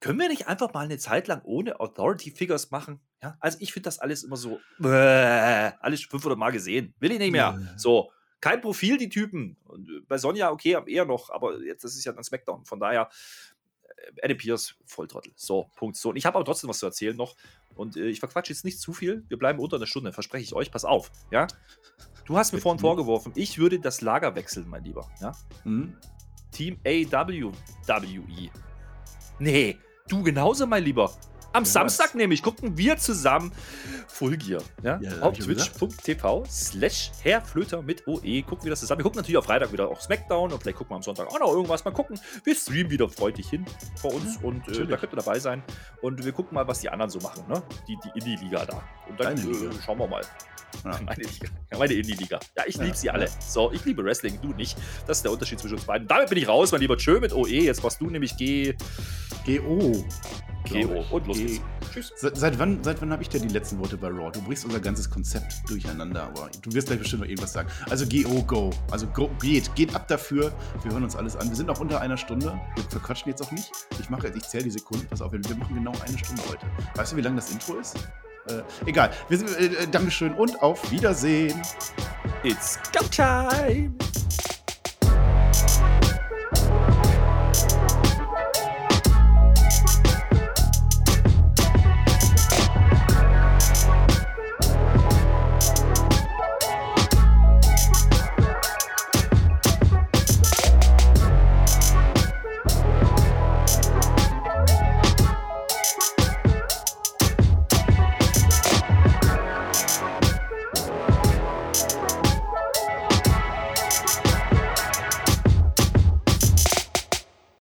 Speaker 1: können wir nicht einfach mal eine Zeit lang ohne Authority Figures machen? Ja, also ich finde das alles immer so, äh, alles 500 Mal gesehen. Will ich nicht mehr.
Speaker 2: Ja.
Speaker 1: So, kein Profil, die Typen. Und äh, bei Sonja, okay, eher noch, aber jetzt, das ist ja dann Smackdown. Von daher, äh, Eddie Pierce, Volltrottel. So, Punkt. So, und ich habe aber trotzdem was zu erzählen noch. Und äh, ich verquatsche jetzt nicht zu viel. Wir bleiben unter einer Stunde, verspreche ich euch. Pass auf, ja? Du hast mir vorhin vorgeworfen, ich würde das Lager wechseln, mein Lieber. Ja?
Speaker 2: Hm?
Speaker 1: Team AWWE. Nee, du genauso, mein Lieber. Am
Speaker 2: Ja,
Speaker 1: Samstag nämlich gucken wir zusammen Full Gear. Ja?
Speaker 2: Ja,
Speaker 1: auf twitch.tv slash Herr Flöter mit OE. Gucken wir das zusammen. Wir gucken natürlich auf Freitag wieder auch Smackdown und vielleicht gucken wir am Sonntag auch noch irgendwas. Mal gucken. Wir streamen wieder freudig hin vor uns und äh, da könnt ihr dabei sein. Und wir gucken mal, was die anderen so machen. Ne? Die, die Indie-Liga da. Und dann äh, schauen wir mal.
Speaker 2: Ja.
Speaker 1: Meine Liga. Meine Indie-Liga. Ja, ich liebe sie alle. So, ich liebe Wrestling, du nicht. Das ist der Unterschied zwischen uns beiden. Damit bin ich raus, mein lieber Tschö mit OE. Jetzt machst du nämlich G.
Speaker 2: GO.
Speaker 1: GO. Und los geht's. Tschüss.
Speaker 2: Seit, seit wann, seit wann habe ich denn die letzten Worte bei Raw? Du brichst unser ganzes Konzept durcheinander, aber du wirst gleich bestimmt noch irgendwas sagen. Also GO, go. Also go, geht, geht ab dafür. Wir hören uns alles an. Wir sind noch unter einer Stunde. Wir verquatschen jetzt auch nicht. Ich mache, ich zähle die Sekunden. Pass auf, wir wir machen genau eine Stunde heute. Weißt du, wie lang das Intro ist? Äh, egal. Wir sind, äh, äh, Dankeschön und auf Wiedersehen.
Speaker 1: It's go time.